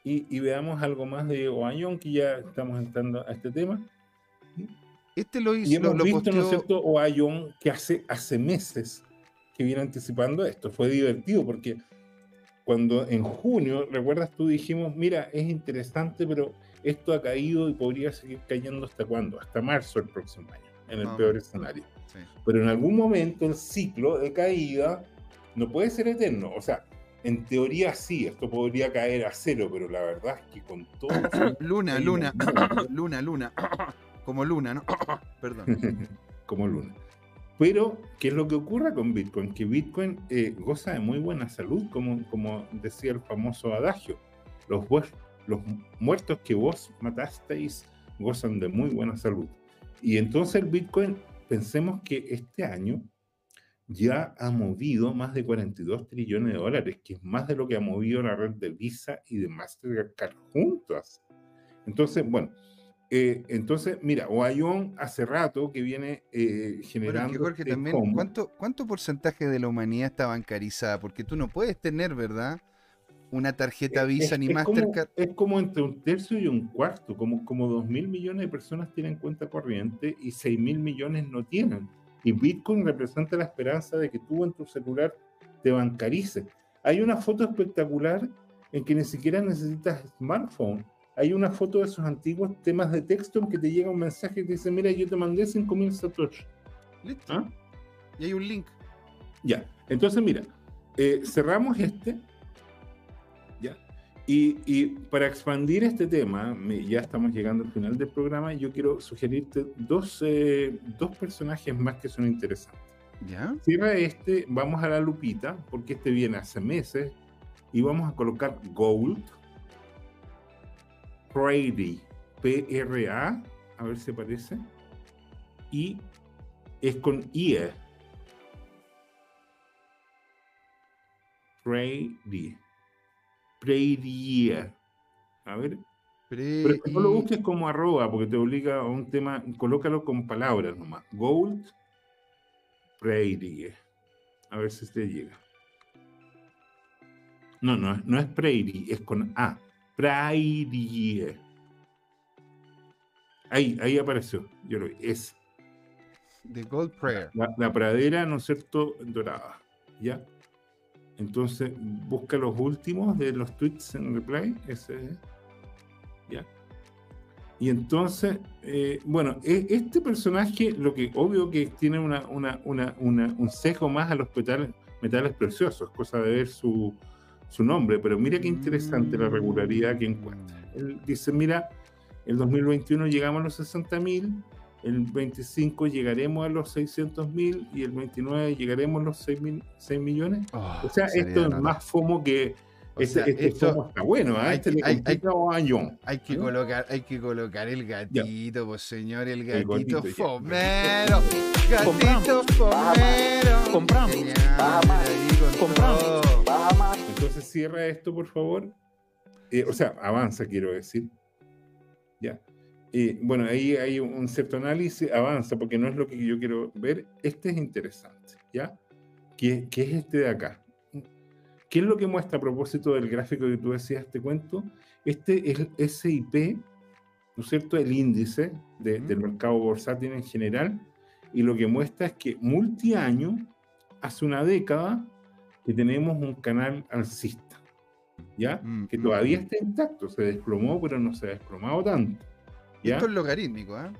Speaker 2: y, y veamos algo más de Oañón, que ya estamos entrando a este tema.
Speaker 1: Este lo hizo,
Speaker 2: Y hemos
Speaker 1: lo
Speaker 2: visto, ¿no es
Speaker 1: posteó-
Speaker 2: cierto?, Oañón, que hace, hace meses que viene anticipando esto. Fue divertido porque cuando en junio, recuerdas tú, dijimos, mira, es interesante, pero esto ha caído y podría seguir cayendo hasta cuándo? Hasta marzo del próximo año, en el peor escenario. Pero en algún momento el ciclo de caída no puede ser eterno. O sea, en teoría sí, esto podría caer a cero, pero la verdad es que con todo...
Speaker 1: luna, luna, luna, luna, como luna, ¿no? Perdón.
Speaker 2: como luna. Pero, ¿qué es lo que ocurre con Bitcoin? Que Bitcoin eh, goza de muy buena salud, como, como decía el famoso adagio. Los, los muertos que vos matasteis gozan de muy buena salud. Y entonces el Bitcoin, pensemos que este año ya ha movido más de 42 trillones de dólares, que es más de lo que ha movido la red de Visa y de Mastercard juntas. Entonces, bueno, eh, entonces, mira, Oayón hace rato que viene eh, generando.
Speaker 1: Jorge, este ¿cuánto, ¿cuánto porcentaje de la humanidad está bancarizada? Porque tú no puedes tener, ¿verdad? Una tarjeta Visa ni Mastercard.
Speaker 2: es como entre un tercio y un cuarto, como, como 2 mil millones de personas tienen cuenta corriente y 6 mil millones no tienen. Y Bitcoin representa la esperanza de que tú en tu celular te bancarices. Hay una foto espectacular en que ni siquiera necesitas smartphone hay una foto de esos antiguos temas de texto en que te llega un mensaje que dice, mira, yo te mandé 5.000 satoshi.
Speaker 1: Listo. ¿Ah? Y hay un link.
Speaker 2: Ya, entonces mira, eh, cerramos este, Y, para expandir este tema, ya estamos llegando al final del programa, yo quiero sugerirte dos, eh, dos personajes más que son interesantes.
Speaker 1: ¿Ya?
Speaker 2: Cierra este, vamos a la lupita, porque este viene hace meses, y vamos a colocar Gold, Prady, P-R-A, a ver si aparece, y es con IE. Prady. Prady. A ver. Pero no lo busques como arroba, porque te obliga a un tema, colócalo con palabras nomás. Gold, Prady. A ver si te llega. No, no, no es Prady, es con A. Prairie. Ahí, ahí apareció. Yo lo vi. Es.
Speaker 1: The Gold Prayer.
Speaker 2: La, pradera, ¿no es cierto? Dorada. ¿Ya? Entonces, busca los últimos de los tweets en replay. Ese. ¿Ya? Y entonces, eh, bueno, e, este personaje, lo que obvio que tiene una, una, una, un sesgo más a los metales, metales preciosos, cosa de ver su, su nombre, pero mira qué interesante la regularidad que encuentra. Él dice, mira, el 2021 llegamos a los 60 mil, el 25 llegaremos a los 600 mil y el 29 llegaremos a los 6, mil, 6 millones. Ah, o sea, esto es más FOMO que... Este, este esto, está bueno, ¿eh? este
Speaker 1: hay, hay, hay, que colocar, hay que colocar el gatito, pues señor, el gatito, el fomero. Gatito fomero.
Speaker 3: Compramos. Compramos.
Speaker 2: Entonces cierra esto, por favor. Eh, o sea, avanza, quiero decir. Eh, bueno, ahí hay un cierto análisis, avanza, porque no es lo que yo quiero ver. Este es interesante, ¿ya? ¿Qué, es este de acá? ¿Qué es lo que muestra a propósito del gráfico que tú decías, te cuento? Este es el SIP, ¿no es cierto? El índice del mercado bursátil en general. Y lo que muestra es que multiaño, hace una década, que tenemos un canal alcista, ¿ya? Mm, que mm, todavía mm. está intacto, se desplomó, pero no se ha desplomado tanto. ¿Ya?
Speaker 1: Esto es logarítmico, ¿eh?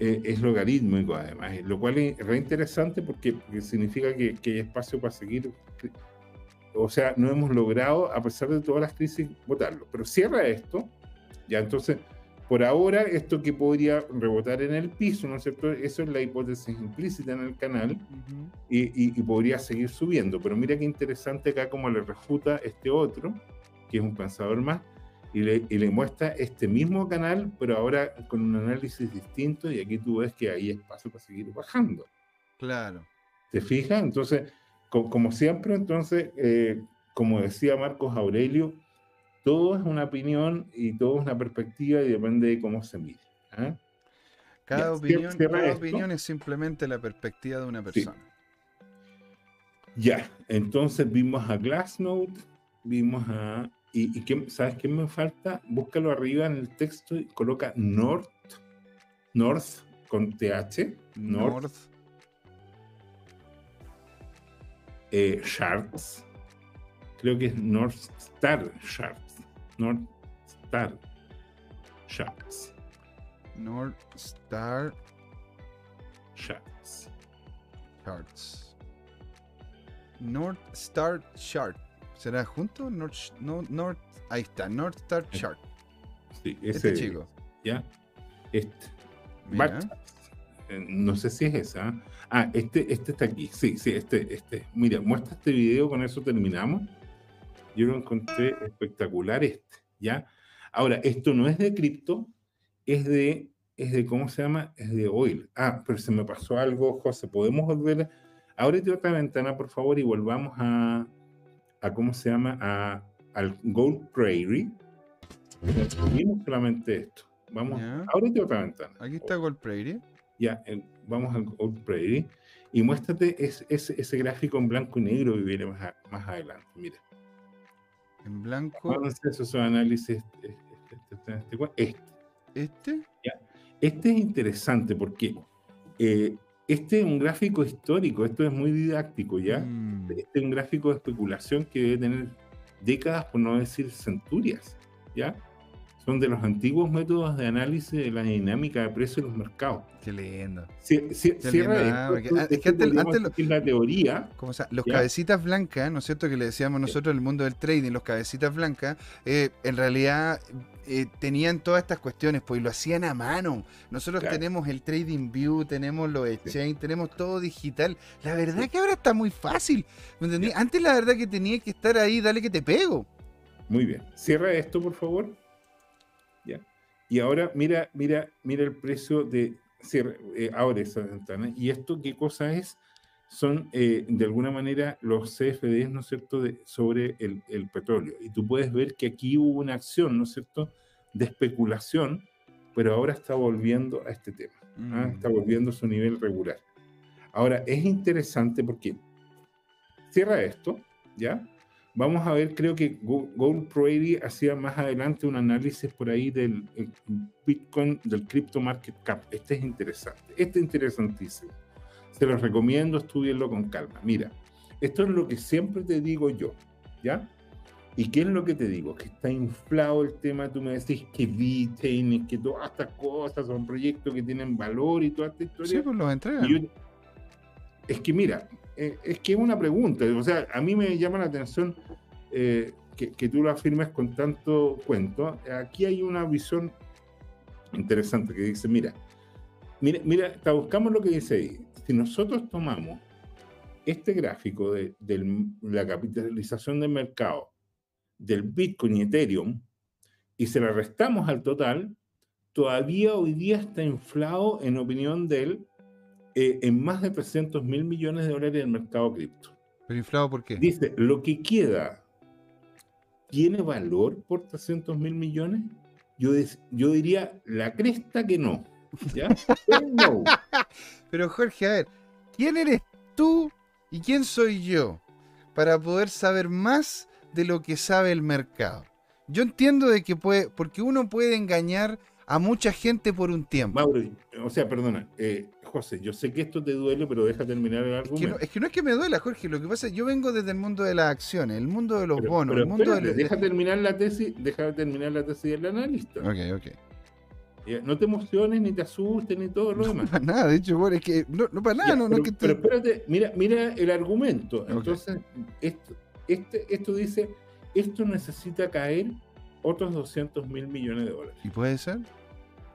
Speaker 2: ¿eh? es logarítmico además, lo cual es re interesante porque, significa que, que, hay espacio para seguir. O sea, no hemos logrado, a pesar de todas las crisis, votarlo. Pero cierra esto, ya entonces por ahora, esto que podría rebotar en el piso, ¿no es cierto? Eso es la hipótesis implícita en el canal y, podría seguir subiendo. Pero mira qué interesante acá como le refuta este otro, que es un pensador más, y le, muestra este mismo canal, pero ahora con un análisis distinto y aquí tú ves que hay espacio para seguir bajando.
Speaker 1: Claro.
Speaker 2: ¿Te fijas? Entonces, como siempre, entonces, eh, como decía Marcos Aurelio, todo es una opinión y todo es una perspectiva y depende de cómo se mire. ¿ah?
Speaker 1: Cada, opinión, es simplemente la perspectiva de una persona.
Speaker 2: Ya, entonces vimos a Glassnode, vimos a... ¿Y, sabes qué me falta? Búscalo arriba en el texto y coloca North, North con TH, North, North. Eh, Sharks, creo que es North Star Charts. North Star Charts.
Speaker 1: North Star.
Speaker 2: Charts.
Speaker 1: North Star Chart. ¿Será junto? North, no, North, ahí está, North Star Chart.
Speaker 2: Sí, ese
Speaker 1: Este chico.
Speaker 2: ¿Ya? Este.
Speaker 1: Mira.
Speaker 2: Bar Charts. Eh, No sé si es esa. ¿ah? Ah, este, este está aquí. Sí, sí, este, este. Mira, muestra este video, con eso terminamos. Yo lo encontré espectacular este, ¿ya? Ahora, esto no es de cripto, es de, es de, ¿cómo se llama? Es de oil. Ah, pero se me pasó algo, José. ¿Podemos volver? Ábrete otra ventana, por favor, y volvamos a, a ¿cómo se llama? A, al Gold Prairie. Vimos solamente esto. Vamos,
Speaker 1: Ya.
Speaker 2: ábrete otra ventana.
Speaker 1: Aquí está Gold Prairie.
Speaker 2: Ya, eh, vamos al Gold Prairie y muéstrate ese, ese, ese gráfico en blanco y negro que viene más, a- más adelante. Mira,
Speaker 1: En blanco.
Speaker 2: Acuérdense, esos análisis. Este, este, este, este, este.
Speaker 1: Este.
Speaker 2: Este es interesante porque eh, este es un gráfico histórico, esto es muy didáctico, ¿ya?
Speaker 1: Mm,
Speaker 2: Este es un gráfico de especulación que debe tener décadas, por no decir centurias, ¿ya? Son de los antiguos métodos de análisis de la dinámica de precios de los mercados.
Speaker 1: qué lindo. Qué
Speaker 2: Cierra
Speaker 1: lindo,
Speaker 2: esto,
Speaker 1: ah, porque, ah, es que antes- antes lo-
Speaker 2: la teoría.
Speaker 1: Los
Speaker 2: Ya.
Speaker 1: cabecitas blancas, ¿no es cierto? Que le decíamos nosotros en el mundo del trading, los cabecitas blancas, eh, en realidad eh, tenían todas estas cuestiones, pues y lo hacían a mano. Nosotros
Speaker 2: Claro.
Speaker 1: tenemos el Trading View, tenemos los exchange, tenemos todo digital. La verdad que ahora está muy fácil. ¿Me entendí? Antes la verdad que tenía que estar ahí, dale que te pego.
Speaker 2: Muy bien. Cierra esto, por favor. Y ahora mira, mira, mira el precio de. Cierra, eh, abre esa ventana. ¿Y esto qué cosa es? Son eh, de alguna manera los CFDs, ¿no es cierto?, de, sobre el, el petróleo. Y tú puedes ver que aquí hubo una acción, ¿no es cierto?, de especulación, pero ahora está volviendo a este tema. ¿ah?
Speaker 1: Mm.
Speaker 2: Está volviendo a su nivel regular. Ahora, es interesante porque cierra esto, ¿ya? Vamos a ver, creo que Go- Gold Prairie hacía más adelante un análisis por ahí del Bitcoin, del Crypto Market Cap. Este es interesante, este es interesantísimo. Se los recomiendo, estudienlo con calma. Mira, esto es lo que siempre te digo yo, ¿ya? ¿Y qué es lo que te digo? Que está inflado el tema, tú me decís que Bitcoin, que todas estas cosas son proyectos que tienen valor y toda esta historia.
Speaker 1: Sí, pues los entregan.
Speaker 2: Yo- es que mira, eh, es que es una pregunta, o sea, a mí me llama la atención eh, que, tú lo afirmes con tanto cuento. Aquí hay una visión interesante que dice, mira, mira, mira, buscamos lo que dice ahí. Si nosotros tomamos este gráfico de, del- la capitalización del mercado del Bitcoin y Ethereum y se la restamos al total, todavía hoy día está inflado, en opinión de él, eh, en más de 300 mil millones de dólares en el mercado cripto.
Speaker 1: Pero inflado, ¿por qué?
Speaker 2: Dice, lo que queda, ¿tiene valor por 300 mil millones? Yo, yo diría, la cresta que no. ¿ya? Pero no.
Speaker 1: Pero Jorge, a ver, ¿quién eres tú y quién soy yo para poder saber más de lo que sabe el mercado? Yo entiendo de que puede, porque uno puede engañar a mucha gente por un tiempo.
Speaker 2: Mauro, o sea, perdona, eh, José, yo sé que esto te duele, pero deja terminar el
Speaker 1: Es que,
Speaker 2: argumento.
Speaker 1: no, es que no es que me duela, Jorge. Lo que pasa es que yo vengo desde el mundo de las acciones, el mundo de los
Speaker 2: Pero-
Speaker 1: bonos,
Speaker 2: pero
Speaker 1: el mundo
Speaker 2: espérate,
Speaker 1: del.
Speaker 2: deja terminar la tesis, deja terminar la tesis del analista.
Speaker 1: Ok, ok.
Speaker 2: No te emociones, ni te asustes, ni todo lo
Speaker 1: No
Speaker 2: demás.
Speaker 1: para nada, de hecho, bueno, es que no, no para nada,
Speaker 2: Ya,
Speaker 1: no, no
Speaker 2: pero,
Speaker 1: es que te-
Speaker 2: pero espérate, mira, mira el argumento. Entonces, esto, este, esto dice, esto necesita caer otros 200 mil millones de dólares.
Speaker 1: ¿Y puede ser?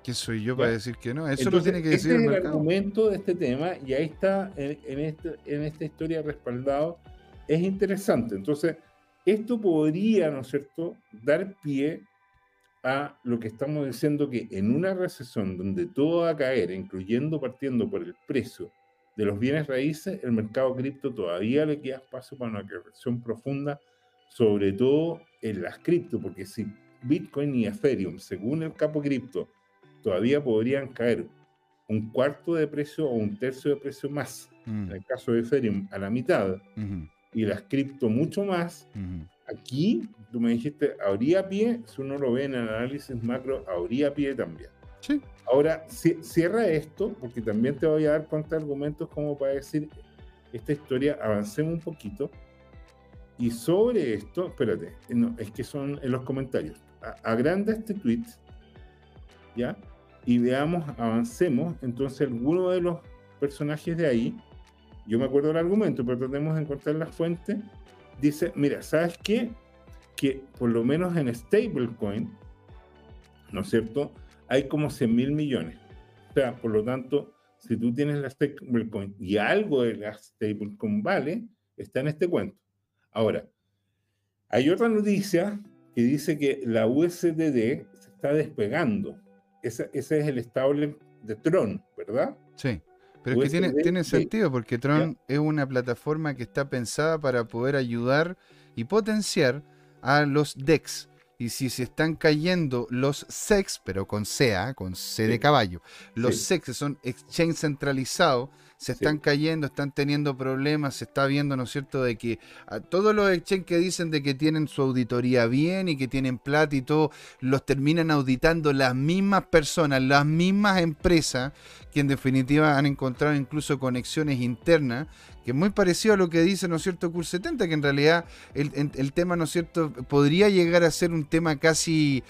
Speaker 1: ¿Quién soy yo para decir que no? Eso lo
Speaker 2: Entonces,
Speaker 1: tiene que decir
Speaker 2: este
Speaker 1: el
Speaker 2: es el argumento de este tema y ahí está en, en este- en esta historia respaldado. Es interesante. Entonces, esto podría, ¿no es cierto?, dar pie a lo que estamos diciendo que en una recesión donde todo va a caer, incluyendo partiendo por el precio de los bienes raíces, el mercado cripto todavía le queda espacio para una corrección profunda, sobre todo en las cripto, porque si Bitcoin y Ethereum, según el capo cripto, todavía podrían caer un cuarto de precio o un tercio de precio más,
Speaker 1: Mm,
Speaker 2: en el caso de Ethereum a la mitad,
Speaker 1: ujú,
Speaker 2: y las cripto mucho más,
Speaker 1: ujú.
Speaker 2: aquí, tú me dijiste, habría pie, si uno lo ve en el análisis macro, habría pie también.
Speaker 1: Sí.
Speaker 2: Ahora, ci- cierra esto, porque también te voy a dar argumentos como para decir, esta historia, avancemos un poquito, Y sobre esto, espérate, no, es que son en los comentarios. agranda este tweet, ¿ya? Y veamos, avancemos. Entonces, alguno de los personajes de ahí, yo me acuerdo del argumento, pero tratemos de encontrar la fuente, dice, mira, ¿sabes qué? Que por lo menos en stablecoin, ¿no es cierto? Hay como 100 mil millones. O sea, por lo tanto, si tú tienes la stablecoin y algo de la stablecoin vale, está en este cuento. Ahora, hay otra noticia que dice que la USDD se está despegando. Ese, ese es el estable de Tron, ¿verdad?
Speaker 1: Sí. Pero es que tiene, tiene sentido porque Tron es una plataforma que está pensada para poder ayudar y potenciar a los DEX. Y si se están cayendo los SEX, pero con CA, ¿ah? con C de caballo, los SEX que son exchange centralizados, se están cayendo, están teniendo problemas, se está viendo, ¿no es cierto?, de que a todos los exchanges que dicen de que tienen su auditoría bien y que tienen plata y todo, los terminan auditando las mismas personas, las mismas empresas, que en definitiva han encontrado incluso conexiones internas, que es muy parecido a lo que dice, ¿no es cierto?, Cur 70, que en realidad el, el tema, ¿no es cierto?, podría llegar a ser un tema casi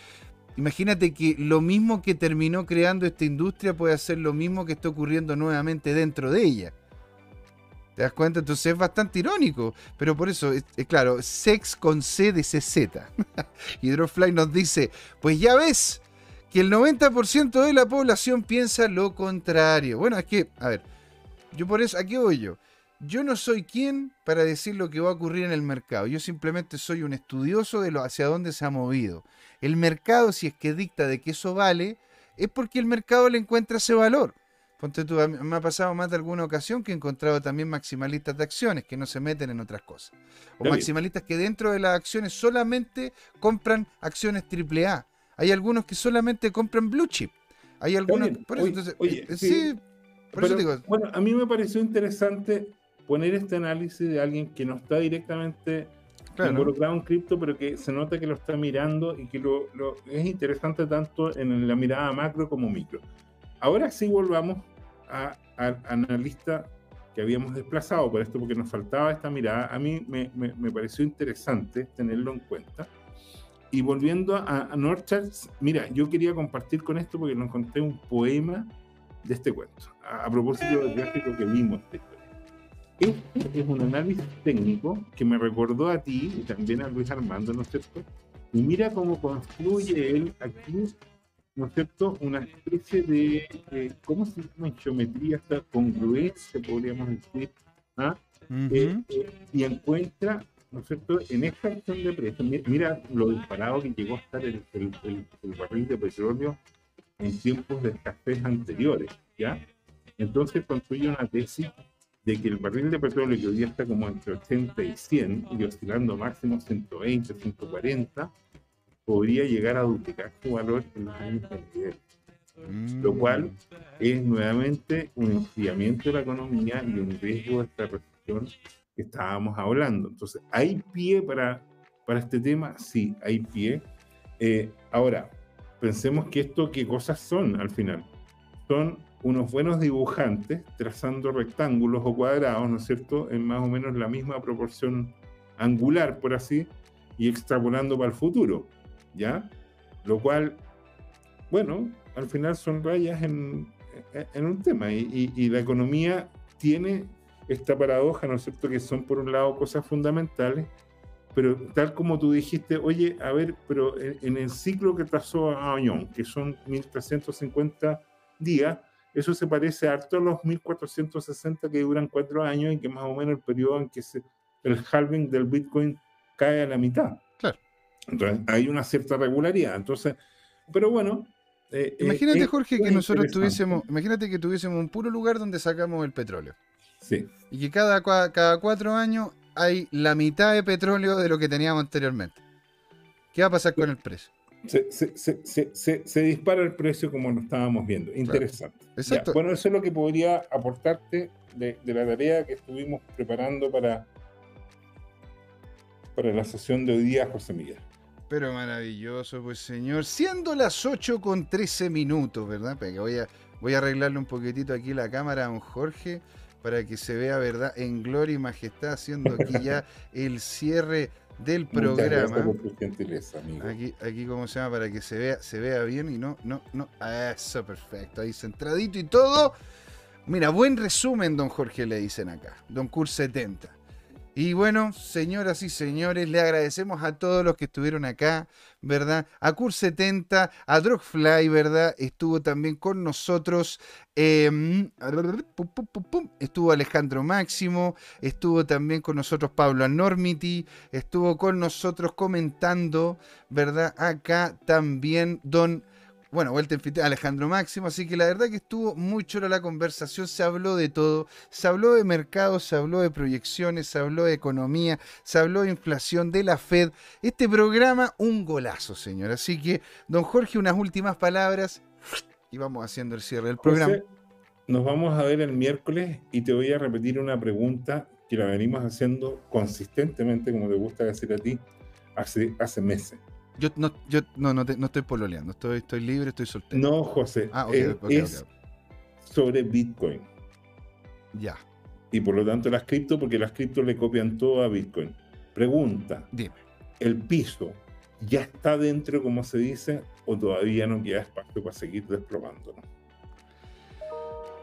Speaker 1: Imagínate que lo mismo que terminó creando esta industria puede ser lo mismo que está ocurriendo nuevamente dentro de ella. ¿Te das cuenta? Entonces es bastante irónico. Pero por eso, es, claro, sex con C de CZ. Hydrofly nos dice, pues ya ves que el 90% de la población piensa lo contrario. Bueno, es que, a ver, yo por eso, aquí voy yo. Yo no soy quien para decir lo que va a ocurrir en el mercado. Yo simplemente soy un estudioso de lo hacia dónde se ha movido. El mercado, si es que dicta de que eso vale, es porque el mercado le encuentra ese valor. Ponte tú, me ha pasado más de alguna ocasión que he encontrado también maximalistas de acciones que no se meten en otras cosas. O maximalistas que dentro de las acciones solamente compran acciones AAA. Hay algunos que solamente compran blue chip. Hay algunos. por eso, entonces,
Speaker 2: eh, sí, por eso digo. Bueno, a mí me pareció interesante poner este análisis de alguien que no está directamente involucrado en cripto, pero que se nota que lo está mirando y que lo, es interesante tanto en la mirada macro como micro. Ahora sí volvamos al analista que habíamos desplazado por esto, porque nos faltaba esta mirada. A mí me, me, pareció interesante tenerlo en cuenta. Y volviendo a, a Norcharts, mira, yo quería compartir con esto porque lo encontré un poema de este cuento, a, propósito del gráfico que vimos de este es un análisis técnico que me recordó a ti y también a Luis Armando, ¿no es cierto? Y mira cómo construye él aquí, ¿no es cierto? Una especie de, ¿cómo se llama? Geometría, esta congruencia, podríamos decir. ¿ah? Eh, eh, y encuentra, ¿no es cierto?, en esta acción de precios, mira, lo disparado que llegó a estar el, el, el barril de petróleo en tiempos de escasez anteriores, ¿ya? Entonces construye una tesis de que el barril de petróleo que hoy día está como entre 80 y 100 y oscilando máximo 120, 140, podría llegar a duplicar su valor en los años venideros. Lo cual es nuevamente un enfriamiento de la economía y un riesgo de esta recesión que estábamos hablando. Entonces, ¿hay pie para, para este tema? Sí, hay pie. Eh, ahora, pensemos que esto, ¿qué cosas son al final? Son unos buenos dibujantes trazando rectángulos o cuadrados, ¿no es cierto?, en más o menos la misma proporción angular, por así, y extrapolando para el futuro, ¿ya? Lo cual, bueno, al final son rayas en, en un tema, y, y, la economía tiene esta paradoja, ¿no es cierto?, que son por un lado cosas fundamentales, pero tal como tú dijiste, oye, a ver, pero en, el ciclo que trazó Añón, que son 1350 días, eso se parece harto a los 1460 que duran cuatro años y que más o menos el periodo en que se, el halving del Bitcoin cae a la mitad. Claro. Entonces hay una cierta regularidad. Entonces, pero bueno.
Speaker 1: Eh, eh, imagínate, Jorge, que nosotros tuviésemos, imagínate que tuviésemos un puro lugar donde sacamos el petróleo.
Speaker 2: Sí.
Speaker 1: Y que cada, cada cuatro años hay la mitad de petróleo de lo que teníamos anteriormente. ¿Qué va a pasar con el precio?
Speaker 2: Se, dispara el precio como lo estábamos viendo. Interesante. bueno, eso es lo que podría aportarte de, la tarea que estuvimos preparando para, para la sesión de hoy día, José Miguel.
Speaker 1: Pero maravilloso, pues señor. Siendo las 8 con 13 minutos, ¿verdad? Voy a, voy a arreglarle un poquitito aquí la cámara a un Jorge para que se vea, ¿verdad? En gloria y majestad, haciendo aquí ya el cierre del programa. Aquí, aquí, ¿cómo se llama? Para que se vea, se vea bien y no, no, no. Eso, perfecto. Ahí centradito y todo. Mira, buen resumen, don Jorge, le dicen acá. Don Cur 70. Y bueno, señoras y señores, le agradecemos a todos los que estuvieron acá, ¿verdad? A Cur70, a Drogfly, ¿verdad? Estuvo también con nosotros, em, estuvo Alejandro Máximo, estuvo también con nosotros Pablo Anormity, estuvo con nosotros comentando, ¿verdad? Acá también Don bueno, vuelta en Alejandro Máximo, así que la verdad que estuvo muy chula la conversación, se habló de todo, se habló de mercado, se habló de proyecciones, se habló de economía, se habló de inflación, de la Fed. Este programa, un golazo, señor. Así que, don Jorge, unas últimas palabras y vamos haciendo el cierre del programa.
Speaker 2: nos vamos a ver el miércoles y te voy a repetir una pregunta que la venimos haciendo consistentemente, como te gusta decir a ti, hace, hace meses.
Speaker 1: Yo no, yo no, no, no estoy pololeando, estoy, estoy libre, estoy soltero.
Speaker 2: No, José. Ah, eh, es sobre Bitcoin.
Speaker 1: Ya.
Speaker 2: Y por lo tanto las cripto, porque las cripto le copian todo a Bitcoin. Pregunta.
Speaker 1: Dime.
Speaker 2: ¿El piso ya está dentro, como se dice, o todavía no queda espacio para seguir desplomándolo?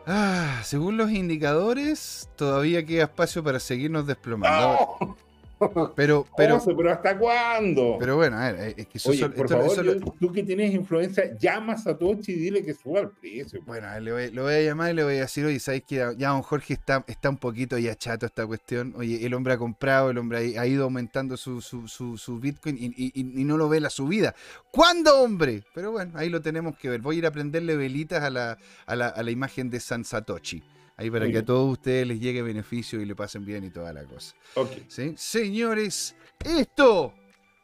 Speaker 1: Ah, según los indicadores, todavía queda espacio para seguirnos desplomando. Pero, pero,
Speaker 2: pero ¿hasta cuándo?
Speaker 1: Pero bueno, a ver, es que
Speaker 2: Oye, por favor, tú que tienes influencia, llama a Satoshi y dile que suba el precio.
Speaker 1: Bueno, le voy, lo voy a llamar y le voy a decir, oye, ¿sabes que ya don Jorge está, está un poquito ya chato esta cuestión? Oye, el hombre ha comprado, el hombre ha, ido aumentando su, su, su, Bitcoin y, y, no lo ve la subida. ¿Cuándo, hombre? Pero bueno, ahí lo tenemos que ver. Voy a ir a prenderle velitas a la, a la, a la imagen de San Satoshi. Ahí para que a todos ustedes les llegue beneficio y le pasen bien y toda la cosa.
Speaker 2: Ok.
Speaker 1: ¿Sí? Señores, esto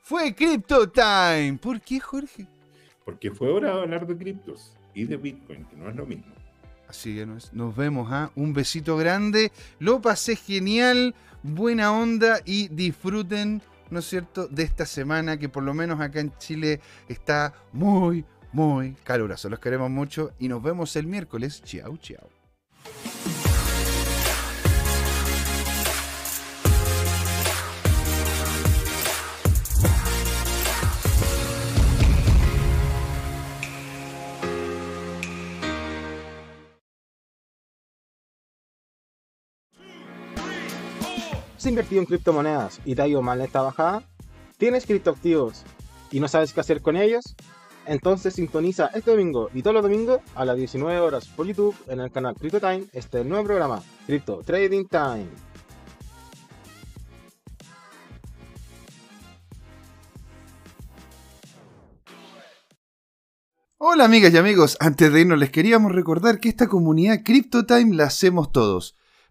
Speaker 1: fue Crypto Time. ¿Por qué, Jorge?
Speaker 2: Porque fue hora de hablar de criptos y de Bitcoin, que no es lo mismo.
Speaker 1: Así que nos, nos vemos, ¿ah? Un besito grande. Lo pasé genial, buena onda y disfruten, ¿no es cierto?, de esta semana que por lo menos acá en Chile está muy, muy caluroso. Los queremos mucho y nos vemos el miércoles. Chao, chao.
Speaker 3: ¿Has invertido en criptomonedas y te ha ido mal esta bajada? ¿Tienes criptoactivos y no sabes qué hacer con ellos? Entonces sintoniza este domingo y todos los domingos a las 19 horas por YouTube en el canal Crypto Time este nuevo programa, Crypto Trading Time.
Speaker 1: Hola amigas y amigos, antes de irnos les queríamos recordar que esta comunidad Crypto Time la hacemos todos.